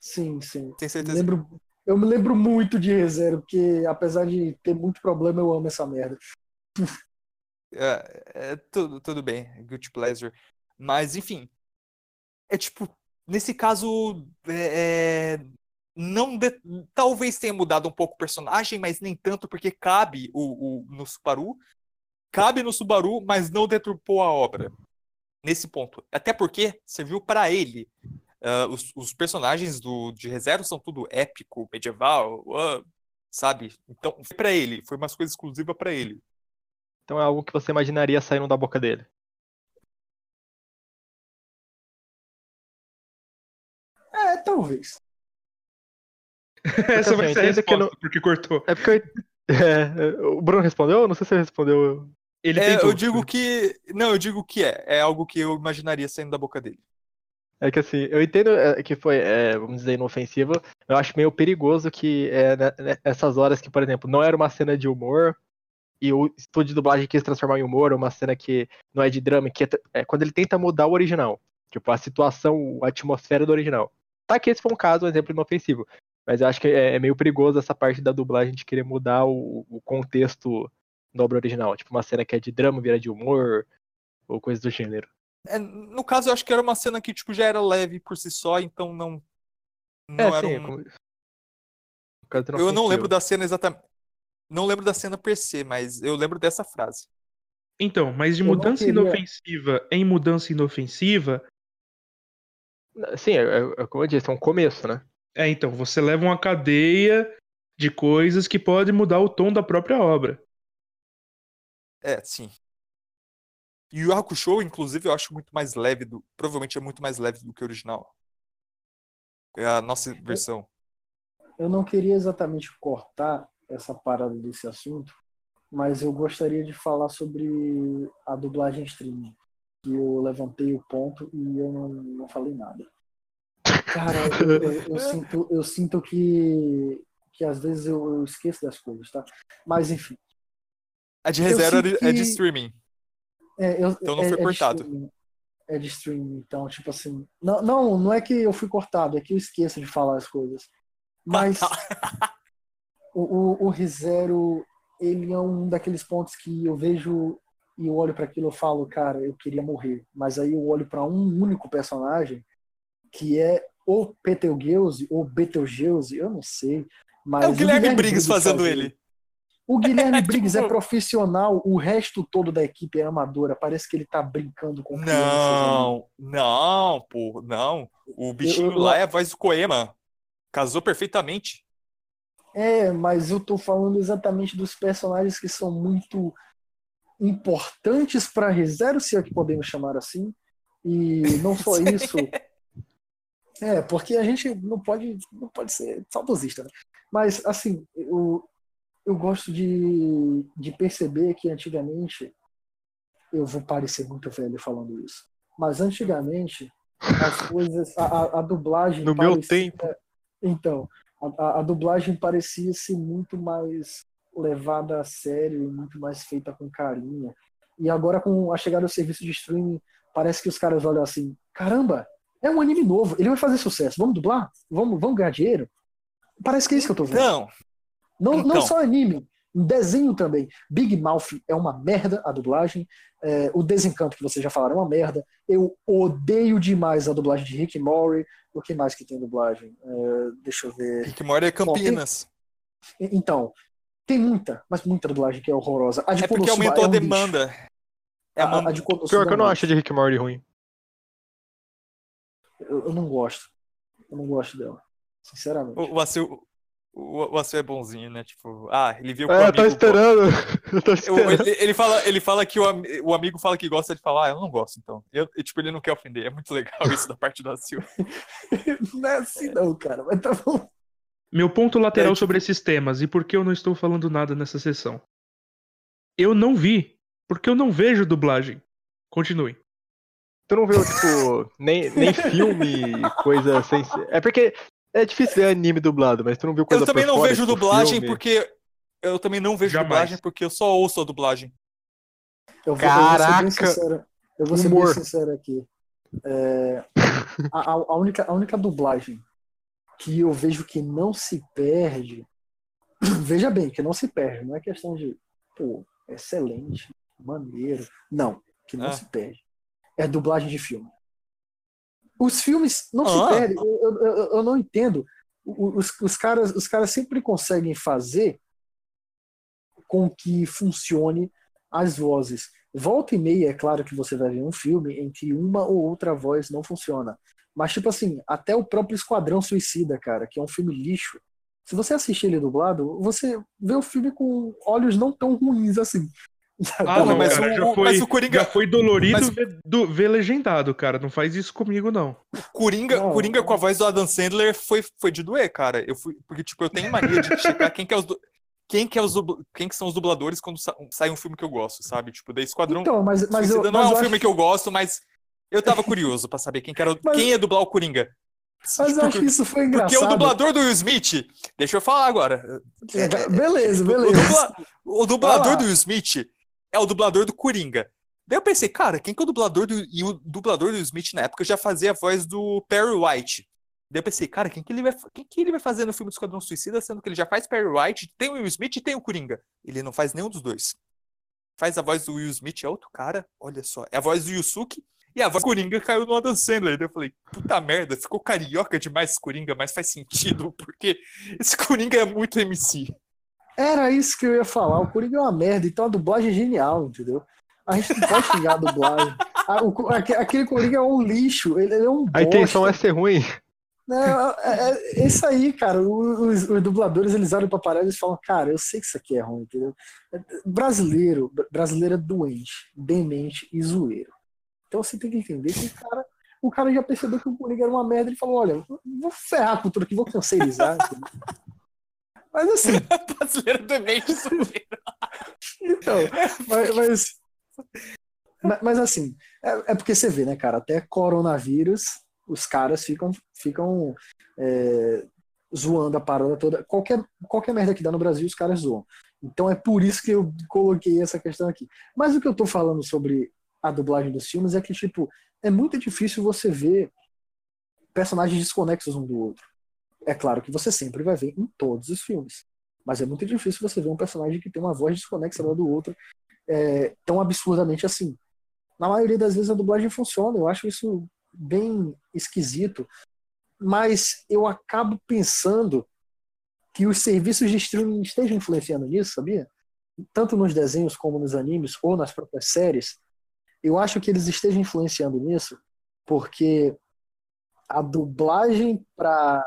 Sim, sim. Tem certeza? lembro, eu me lembro muito de ReZero, porque apesar de ter muito problema, eu amo essa merda. É, é, tudo, tudo bem, Guilty Pleasure. Mas, enfim. É tipo, nesse caso, é, é, não de- talvez tenha mudado um pouco o personagem, mas nem tanto, porque cabe o, o- no Subaru. Cabe no Subaru, mas não deturpou a obra. Nesse ponto. Até porque serviu para ele. Ah, os, os personagens do, de ReZero são tudo épico, medieval, ah, sabe? Então, foi pra ele. Foi umas coisas exclusivas para ele. Então é algo que você imaginaria saindo da boca dele. É, talvez. Essa vai ser a resposta, porque cortou. É porque eu... é, o Bruno respondeu? Não sei se ele respondeu. Ele É, tentou. eu digo que. Não, eu digo que é. É algo que eu imaginaria saindo da boca dele. É que assim, eu entendo é, que foi, é, vamos dizer, inofensiva. Eu acho meio perigoso que é, né, né, essas horas que, por exemplo, não era uma cena de humor e o estúdio de dublagem quis transformar em humor, uma cena que não é de drama, que é, é quando ele tenta mudar o original. Tipo, a situação, a atmosfera do original. Tá que esse foi um caso, um exemplo inofensivo. Mas eu acho que é, é meio perigoso essa parte da dublagem de querer mudar o, o contexto da obra original. Tipo, uma cena que é de drama vira de humor, ou coisa do gênero. É, no caso, eu acho que era uma cena que tipo, já era leve por si só, então não. Não é, era sim. um- como- Eu não lembro da cena exatamente. Não lembro da cena per se, mas eu lembro dessa frase. Então, mas de Eu mudança queria- inofensiva em mudança inofensiva, Sim, é, é, é como eu disse, é um começo, né? é então, você leva uma cadeia de coisas que pode mudar o tom da própria obra. É, sim. E o Hakusho, inclusive, eu acho muito mais leve do. Provavelmente é muito mais leve do que o original. É a nossa versão. Eu não queria exatamente cortar essa parada desse assunto, mas eu gostaria de falar sobre a dublagem streaming. Que eu levantei o ponto e eu não, não falei nada. Cara, eu, eu- eu sinto, eu sinto que, que às vezes eu, eu esqueço das coisas, tá? Mas enfim. A de ReZero sinto é de que- streaming. É, eu- Então não é- foi é de cortado. streaming. é de streaming, então, tipo assim. Não, não, não é que eu fui cortado, é que eu esqueço de falar as coisas. Mas o, o, o ReZero, ele é um daqueles pontos que eu vejo e eu olho para aquilo e falo, cara, eu queria morrer. Mas aí eu olho para um único personagem, que é o Betelgeuse, ou Betelgeuse, eu não sei. Mas É o Guilherme Briggs Briggs fazendo faz ele. O Guilherme É, Briggs tipo- é profissional, o resto todo da equipe é amadora. Parece que ele tá brincando com crianças. Não, não, pô, não. O bichinho eu- lá é a voz do Koema. Casou perfeitamente. É, mas eu tô falando exatamente dos personagens que são muito importantes para ReZero, se é que podemos chamar assim. E não só isso. É, porque a gente não pode, não pode ser saudosista, né? Mas, assim, eu, eu gosto de, de perceber que antigamente, eu vou parecer muito velho falando isso, mas antigamente as coisas, a, a, a dublagem. No meu parecia- tempo. Então, a, a- a dublagem parecia ser muito mais levada a sério e muito mais feita com carinho. E agora, com a chegada do serviço de streaming, parece que os caras olham assim: caramba, é um anime novo, ele vai fazer sucesso, vamos dublar? Vamos, vamos ganhar dinheiro? Parece que é isso que eu tô vendo. Não, Não, não Então. só anime, desenho também. Big Mouth é uma merda a dublagem. É, o Desencanto, que vocês já falaram, é uma merda. Eu odeio demais a dublagem de Rick Morty. O que mais que tem dublagem? É, deixa eu ver. Rick Mori é Campinas. E- Então, tem muita, mas muita dublagem que é horrorosa. A de É porque aumentou é a um lixo. demanda. É A, uma... a de Konosuba Pior que eu é um não acho de Rick Morty ruim. Eu, eu não gosto. Eu não gosto dela. Sinceramente. O, o o, o é bonzinho, né? Tipo, ah, ele viu que o É, eu amigo... tô esperando. Eu tô Eu- esperando. ele, ele fala, ele fala que o, o amigo fala que gosta de falar, ah, eu não gosto, então. Eu, e, tipo, ele não quer ofender. É muito legal isso da parte do Acil. Não é assim não, cara. Mas tá bom. Meu ponto lateral É, tipo- sobre esses temas e por que eu não estou falando nada nessa sessão. Eu não vi, porque eu não vejo dublagem. Continue. Tu não viu, tipo, nem, nem filme, coisa sem. É porque é difícil ver anime dublado, mas tu não viu coisa Eu também não fora, vejo dublagem filme. porque. Eu também não vejo Jamais. dublagem porque eu só ouço a dublagem. Eu vou, eu vou ser Caraca! bem sincero. Eu vou ser Humor. bem sincero aqui. É, a, a- a única, a única dublagem que eu vejo que não se perde. Veja bem, que não se perde. Não é questão de, pô, excelente, maneiro. Não, que não Ah. se perde. É dublagem de filme. Os filmes não Ah. se perdem. Eu, eu, eu- não entendo. Os, os, caras, os caras sempre conseguem fazer com que funcione as vozes. Volta e meia, é claro que você vai ver um filme em que uma ou outra voz não funciona. Mas, tipo assim, até o próprio Esquadrão Suicida, cara, que é um filme lixo. Se você assistir ele dublado, você vê o filme com olhos não tão ruins assim. Ah, Porra, não, mas cara, o- já o- foi, mas o Coringa- já foi dolorido mas- ver, do- ver legendado, cara. Não faz isso comigo, não. Coringa, Não. Coringa com a voz do Adam Sandler foi, foi de doer, cara. Eu fui, porque, tipo, eu tenho mania de checar quem que é os. du- Quem que, é os quem que são os dubladores quando sa- sai um filme que eu gosto, sabe? Tipo, da Esquadrão Então, mas, mas eu, não mas é um eu filme acho, que eu gosto, mas eu tava curioso pra saber quem que era, o- Mas- quem ia dublar o Coringa. mas eu acho que isso foi Porque engraçado. o dublador do Will Smith, deixa eu falar agora. É, Beleza, O, beleza. dubla- o dublador do Will Smith é o dublador do Coringa. Daí eu pensei, cara, quem que é o dublador do. E o dublador do Smith na época já fazia a voz do Perry White. Daí eu pensei, cara, quem que ele vai, quem que ele vai fazer no filme do Esquadrão Suicida, sendo que ele já faz Perry White, tem o Will Smith e tem o Coringa. Ele não faz nenhum dos dois. Faz a voz do Will Smith, é outro cara, olha só. É a voz do Yusuke e a voz do Coringa caiu no Adam Sandler. Daí eu falei, puta merda, ficou carioca demais esse Coringa, mas faz sentido, porque esse Coringa é muito MC. Era isso que eu ia falar. O Coringa é uma merda, então a dublagem é genial, entendeu? A gente não pode xingar a dublagem. Ah, o- aque- aquele Coringa é um lixo, ele ele é um A intenção é bosta. ser ruim. Não, é, é isso aí, cara. Os, os dubladores eles olham pra parede e falam, cara, eu sei que isso aqui é ruim, entendeu? Brasileiro, brasileiro é doente, demente e zoeiro. Então você tem que entender que o cara, o cara já percebeu que o Coringa era uma merda e falou, olha, vou ferrar a cultura aqui, vou cancerizar. Mas assim, Brasileiro demente. Então, mas, mas, mas- mas assim, é, é porque você vê, né, cara? Até coronavírus, os caras ficam, ficam é, zoando a parada toda. Qualquer, qualquer merda que dá no Brasil, os caras zoam. Então é por isso que eu coloquei essa questão aqui. Mas o que eu tô falando sobre a dublagem dos filmes é que, tipo, é muito difícil você ver personagens desconexos um do outro. É claro que você sempre vai ver em todos os filmes. Mas é muito difícil você ver um personagem que tem uma voz desconexa do outro é, tão absurdamente assim. Na maioria das vezes a dublagem funciona, eu acho isso bem esquisito. Mas eu acabo pensando que os serviços de streaming estejam influenciando nisso, sabia? Tanto nos desenhos como nos animes ou nas próprias séries. Eu acho que eles estejam influenciando nisso porque a dublagem para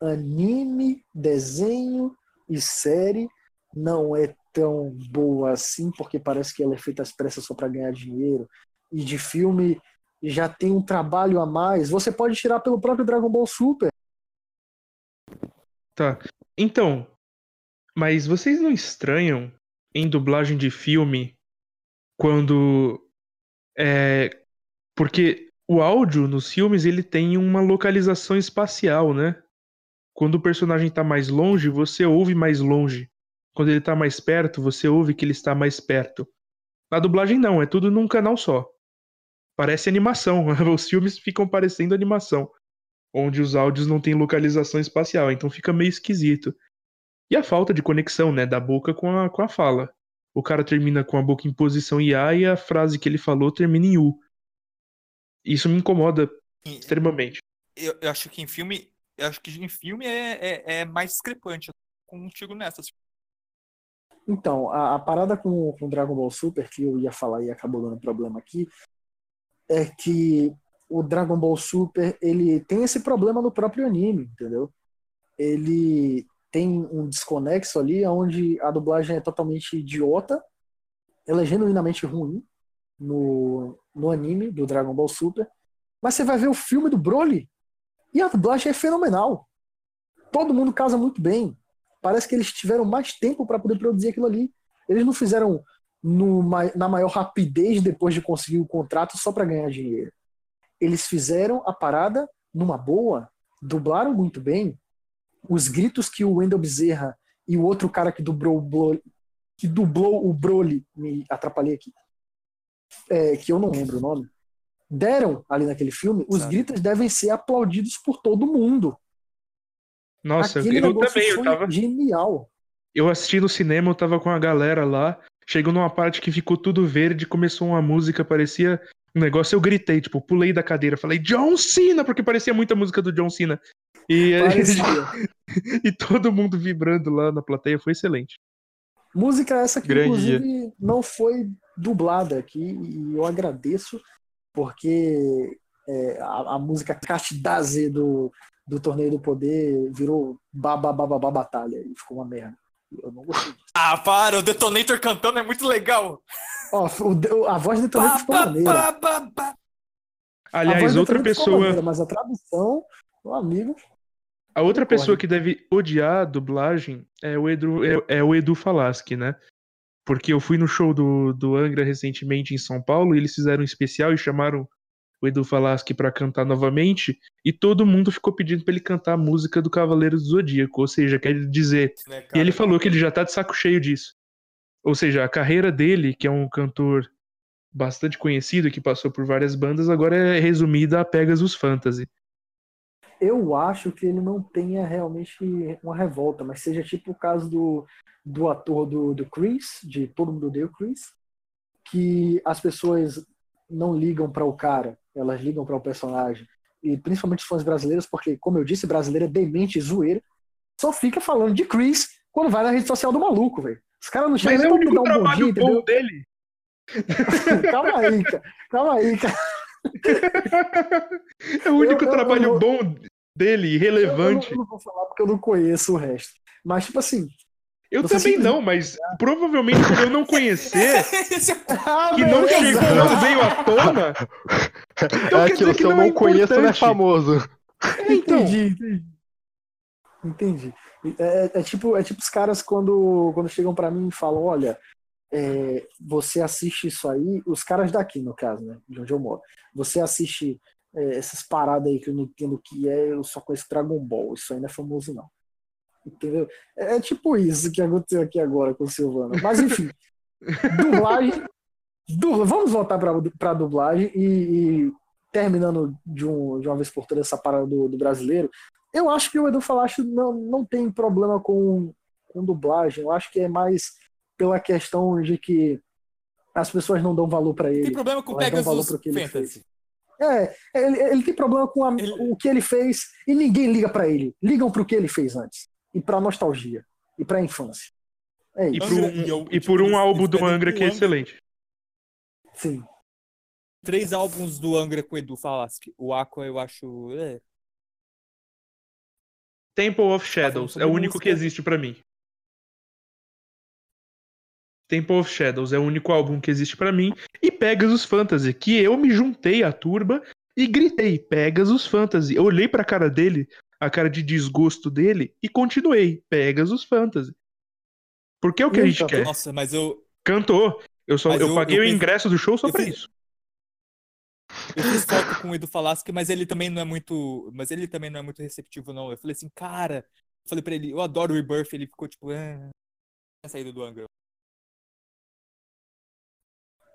anime, desenho e série não é tão boa assim, porque parece que ela é feita às pressas só para ganhar dinheiro. E de filme já tem um trabalho a mais. Você pode tirar pelo próprio Dragon Ball Super. Tá. Então, mas vocês não estranham em dublagem de filme quando é porque o áudio nos filmes ele tem uma localização espacial, né? Quando o personagem está mais longe, você ouve mais longe. Quando ele está mais perto, você ouve que ele está mais perto. Na dublagem não, é tudo num canal só. Parece animação, os filmes ficam parecendo animação, onde os áudios não têm localização espacial, então fica meio esquisito. E a falta de conexão, né, da boca com a, com a fala. O cara termina com a boca em posição IA e a frase que ele falou termina em U. Isso me incomoda extremamente. Eu, eu acho que em filme. Eu acho que em filme é, é, é mais discrepante. Contigo nessa. Então, a, a parada com com Dragon Ball Super, que eu ia falar e acabou dando problema aqui, é que o Dragon Ball Super, ele tem esse problema no próprio anime, entendeu? Ele tem um desconexo ali, onde a dublagem é totalmente idiota, ela é genuinamente ruim no, no anime do Dragon Ball Super, mas você vai ver o filme do Broly e a dublagem é fenomenal. Todo mundo casa muito bem. Parece que eles tiveram mais tempo para poder produzir aquilo ali. Eles não fizeram na maior rapidez depois de conseguir o contrato só para ganhar dinheiro. Eles fizeram a parada numa boa, dublaram muito bem. Os gritos que o Wendell Bezerra e o outro cara que dublou o Blo- que dublou o Broly, me atrapalhei aqui, é, que eu não lembro o nome, deram ali naquele filme, os Sabe. gritos devem ser aplaudidos por todo mundo. Nossa, Aquele eu negócio também, eu foi tava. genial. Eu assisti no cinema, eu tava com a galera lá. Chegou numa parte que ficou tudo verde, começou uma música, parecia um negócio. Eu gritei, tipo, pulei da cadeira, falei John Cena, porque parecia muita música do John Cena. E, e todo mundo vibrando lá na plateia, foi excelente. Música essa que, Grande inclusive, não foi dublada aqui, e eu agradeço, porque é, a, a música Castidaze do, do Torneio do Poder virou babababá batalha, e ficou uma merda. Eu não gostei disso. Ah, para, o Detonator cantando é muito legal. Ó, o- a voz do Detonator ficou maneira. pá, pá, pá. A voz Aliás, outra pessoa. maneira, mas a tradução, meu amigo, A outra pessoa que deve odiar a dublagem é o Edu, é, é o Edu Falaschi, né? Porque eu fui no show do, do Angra recentemente em São Paulo e eles fizeram um especial e chamaram o Edu Falaschi pra cantar novamente e todo mundo ficou pedindo pra ele cantar a música do Cavaleiro do Zodíaco, ou seja, quer dizer, Né, e cara? ele falou que ele já tá de saco cheio disso. Ou seja, a carreira dele, que é um cantor bastante conhecido, que passou por várias bandas, agora é resumida a Pegasus Fantasy. Eu acho que ele não tenha realmente uma revolta, mas seja tipo o caso do, do ator do, do Chris, de Todo Mundo Odeia o Chris, que as pessoas não ligam para o cara, elas ligam para o personagem. E principalmente os fãs brasileiros, porque, como eu disse, brasileiro é demente e zoeira, só fica falando de Chris quando vai na rede social do maluco, velho. Os caras não chegam é nem o pra único dar um bom dia, entendeu? dele. calma aí, cara. Calma aí, cara. É o único Eu- eu- trabalho eu- bom dele, Eu, eu não, relevante. eu não vou falar porque eu não conheço o resto. Mas, tipo assim. Eu você também não, mas provavelmente por eu não conhecer, é- Ah, que não chegou, não veio à tona. Então é quer aquilo, dizer que se eu não é conheço, não é famoso. É, então, Entendi, entendi. Entendi. É, é tipo, é tipo os caras quando, quando chegam pra mim e falam, olha, é, você assiste isso aí, os caras daqui, no caso, né? De onde eu moro. Você assiste é, essas paradas aí que eu não entendo o que é, eu só conheço Dragon Ball, isso aí não é famoso, não. Entendeu? É, é tipo isso que aconteceu aqui agora com o Silvano. Mas enfim, dublagem. du- vamos voltar pra, pra dublagem e, e terminando de, um, de uma vez por todas essa parada do, do brasileiro, eu acho que o Edu Falacho não, não tem problema com, com dublagem. Eu acho que é mais pela questão de que as pessoas não dão valor pra ele. Tem problema com valor Pegasus pro que ele Fantasy. É, ele, ele tem problema com a- Ele- o que ele fez e ninguém liga pra ele. Ligam pro que ele fez antes. E pra nostalgia. E pra infância. É E isso. por Angra- um, e eu- e tipo, por um eles- álbum eles do Angra que é Angra- excelente. Sim. Três álbuns do Angra com o Edu Falaschi. O Aqua eu acho. é, Temple of Shadows sobre é o único música. que existe pra mim. Temple of Shadows é o único álbum que existe pra mim. E Pegasus Fantasy, que eu me juntei à turba e gritei Pegasus Fantasy. Eu olhei pra cara dele, a cara de desgosto dele, e continuei Pegasus Fantasy. Porque é o que E a gente cantou? quer. Nossa, mas eu, Cantou. Eu, só, Mas eu, eu- paguei eu o ingresso do show só eu pra fiz- isso. eu fiz foto com o Edu Falaschi, mas ele também não é muito. Mas ele também não é muito receptivo, não. Eu falei assim, cara. Eu falei pra ele, eu adoro o Rebirth. Ele ficou tipo. Ah, a saída do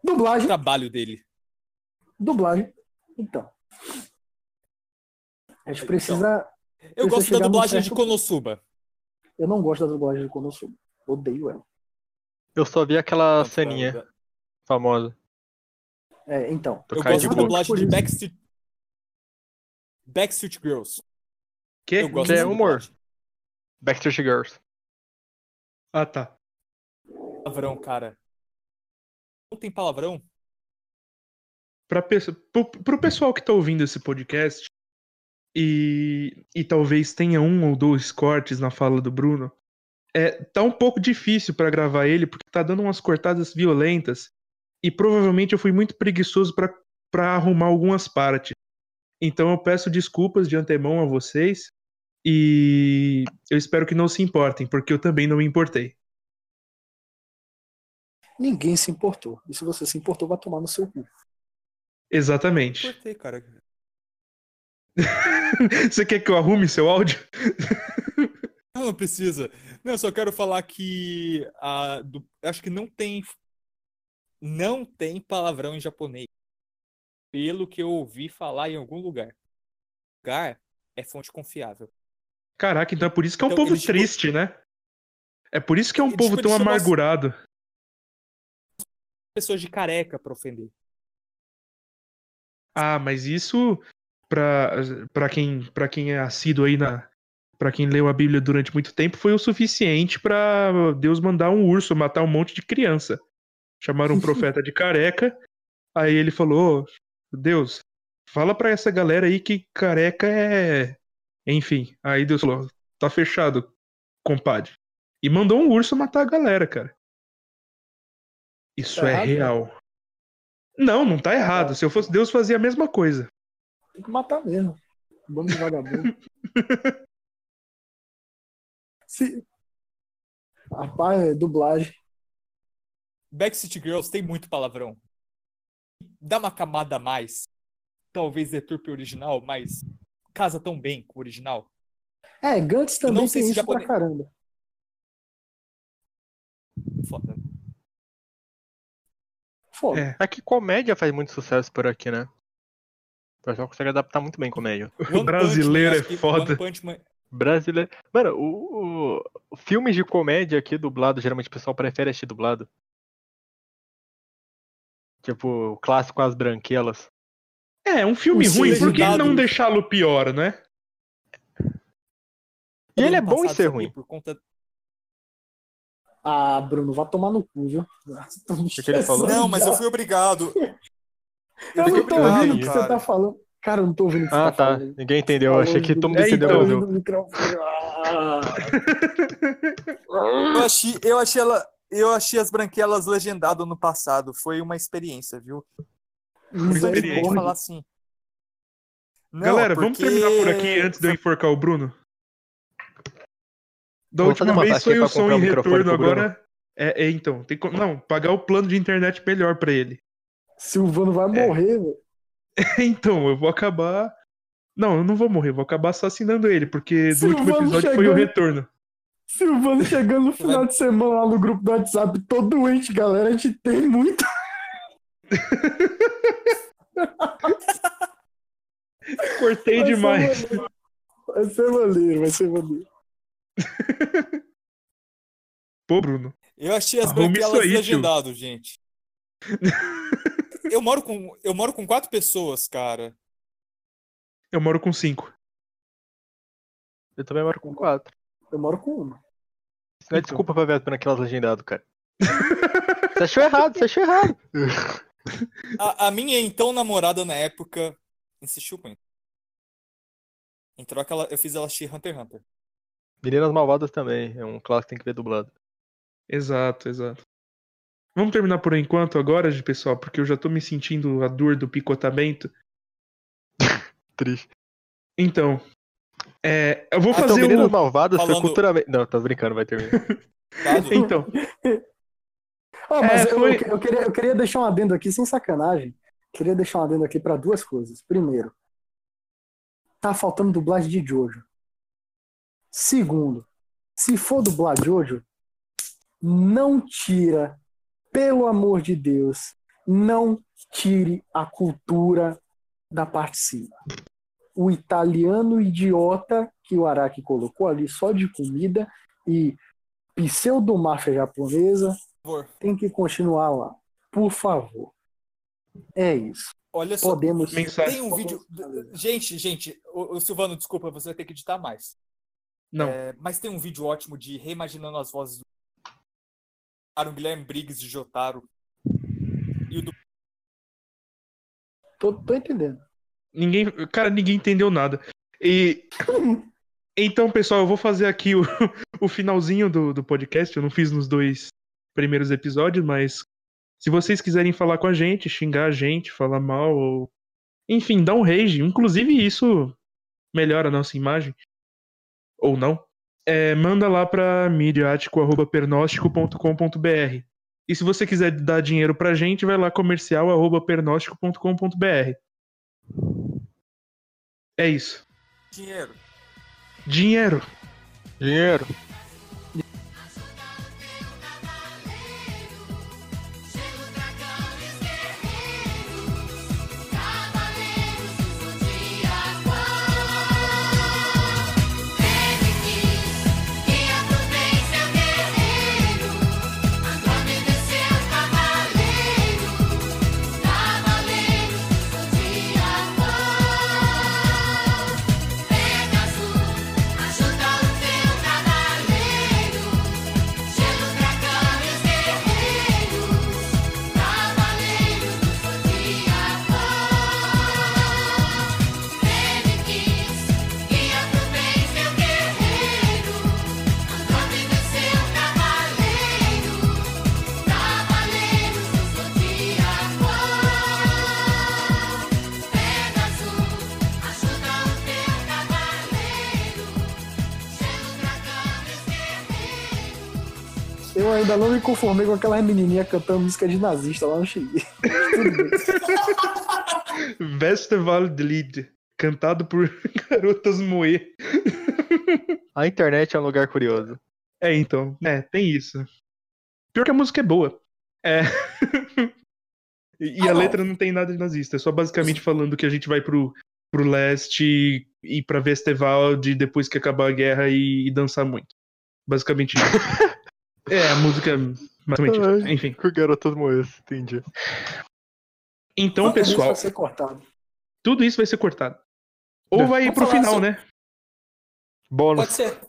Angra. O Dublagem. trabalho dele. Dublagem. Então. A gente precisa. Eu Precisa gosto da dublagem de Konosuba. Eu não gosto da dublagem de Konosuba. Odeio ela. Eu só vi aquela Não, ceninha famosa. É, então. Eu gosto de da dublagem de. Backstreet. Backstreet Girls. Que? Eu gosto É humor. dublagem. Backstreet Girls. Ah, tá. Palavrão, cara. Tem palavrão? Pro, pro pessoal que tá ouvindo esse podcast e, e talvez tenha um ou dois cortes na fala do Bruno, é, tá um pouco difícil pra gravar ele porque tá dando umas cortadas violentas e provavelmente eu fui muito preguiçoso pra arrumar algumas partes. Então eu peço desculpas de antemão a vocês e eu espero que não se importem, porque eu também não me importei. Ninguém se importou. E se você se importou, vai tomar no seu cu. Exatamente. Cortei, cara. Você quer que eu arrume seu áudio? Não, não precisa. Não, eu só quero falar que a, do- acho que não tem não tem palavrão em japonês. Pelo que eu ouvi falar em algum lugar. Lugar é fonte confiável. Caraca, então é por isso que é um Então, povo eles, tipo- triste, né? É por isso que é um Eles, povo tipo, tão amargurado. Pessoas de careca pra ofender. Ah, mas isso pra, pra, quem, pra quem é assíduo aí na. Pra quem leu a Bíblia durante muito tempo, foi o suficiente pra Deus mandar um urso matar um monte de criança. Chamaram um profeta de careca. Aí ele falou: "Ô, Deus, fala pra essa galera aí que careca é. Enfim. Aí Deus falou: tá fechado, compadre. E mandou um urso matar a galera, cara. Isso Tá é errado, real. Não, não tá errado. Se eu fosse Deus, fazia a mesma coisa. Tem que matar mesmo. Bando de vagabundo. Se... Rapaz, é dublagem. Backstreet Girls tem muito palavrão. Dá uma camada a mais. Talvez deturpe o original, mas casa tão bem com o original. É, Gantz Eu não também sei tem se isso pra japonês- caramba. Foda. Foda. É. É que comédia faz muito sucesso por aqui, né? O pessoal consegue adaptar muito bem comédia. One brasileiro Punch é foda. Man- Brasileiro. Mano, o, o- filmes de comédia aqui dublado, geralmente o pessoal prefere assistir dublado. Tipo, o clássico As Branquelas. É, um filme O ruim, por que não deixá-lo pior, né? E ele é bom em ser ruim. Por conta... Ah, Bruno, vai tomar no cu, viu? O que ele falou? Não, mas eu fui obrigado. Eu fui não tô obrigado, ouvindo o que você tá falando. Cara, eu não tô ouvindo o que Ah, você tá tá. falando. Ninguém entendeu. Eu achei que todo mundo É, entendeu. então. eu-. Ah. Eu achei, eu achei ela. Eu achei as branquelas legendado no passado. Foi uma experiência, viu? Não sei experiência. falar assim. Não, Galera, vamos porque- terminar por aqui antes de eu enforcar o Bruno? Da Vou última vez foi o pra som em retorno, agora. É, é, então. Tem como... Não, pagar o plano de internet melhor pra ele. Silvano vai É. morrer, velho. então, eu vou acabar. Não, eu não vou morrer, vou acabar assassinando ele, porque do Silvano último episódio foi o chegando. retorno. Silvano chegando no final de semana lá no grupo do WhatsApp, todo doente, galera. A gente tem muito. Cortei Vai ser demais. maneiro. Vai ser maneiro, vai ser maneiro. Pô, Bruno. Eu achei as branquelas isso legendado, gente. Eu moro com eu moro com quatro pessoas, cara. Eu moro com cinco. Eu também moro com quatro. Eu moro com uma. Isso não é Então. desculpa pra ver as branquelas legendado, cara. Você achou errado, você achou errado. A, a minha então namorada na época insistiu muito. Em troca, ela- eu fiz ela assistir Hunter x Hunter. Meninas Malvadas também, é um clássico que tem que ver dublado. Exato, exato. Vamos terminar por enquanto agora, de pessoal, porque eu já tô me sentindo a dor do picotamento. Triste. Então, é, eu vou Ah, então, fazer Meninas um... Malvadas foi falando- culturalmente. Não, tô brincando, vai terminar. Então, Ah, mas É, eu- foi- eu, eu queria, eu queria deixar um adendo aqui, sem sacanagem. Queria deixar um adendo aqui para duas coisas. Primeiro, tá faltando dublagem de Jojo. Segundo, se for dublar Jojo, não tira, pelo amor de Deus, não tire a cultura da parte de cima. O italiano idiota que o Araki colocou ali só de comida e pseudo-máfia japonesa tem que continuar lá. Por favor. É isso. Olha só. Podemos. Tem um vídeo. Gente, gente, o, o Silvano, desculpa, você vai ter que editar mais. Não. É, mas tem um vídeo ótimo de reimaginando as vozes do. O Guilherme Briggs de Jotaro. E o do. Tô, tô entendendo. Ninguém, cara, ninguém entendeu nada. E então, pessoal, eu vou fazer aqui o, o finalzinho do, do podcast. Eu não fiz nos dois primeiros episódios, mas se vocês quiserem falar com a gente, xingar a gente, falar mal, ou enfim, dar um rage, inclusive isso melhora a nossa imagem, ou não, é, manda lá pra midiático.pernóstico.com.br. E se você quiser dar dinheiro pra gente, vai lá comercial.pernóstico.com.br. É isso. Dinheiro. Dinheiro. Dinheiro. Ainda não me conformei com aquela menininha cantando música de nazista lá no Chile. Festival de Lied. Cantado por garotas moe. A internet é um lugar curioso. É, então. É, tem isso. Pior que a música é boa. É. e e a Ah, não. letra não tem nada de nazista. É só basicamente falando que a gente vai pro, pro leste e pra Vesteval de depois que acabar a guerra e, e dançar muito. Basicamente isso. É, a música. Basicamente isso. Ai. Enfim. Com garotas moes, entendi. Então, Isso pessoal, vai ser cortado. tudo isso vai ser cortado. Ou vai ir Vamos pro falar final, sobre- né? Bônus. Pode ser.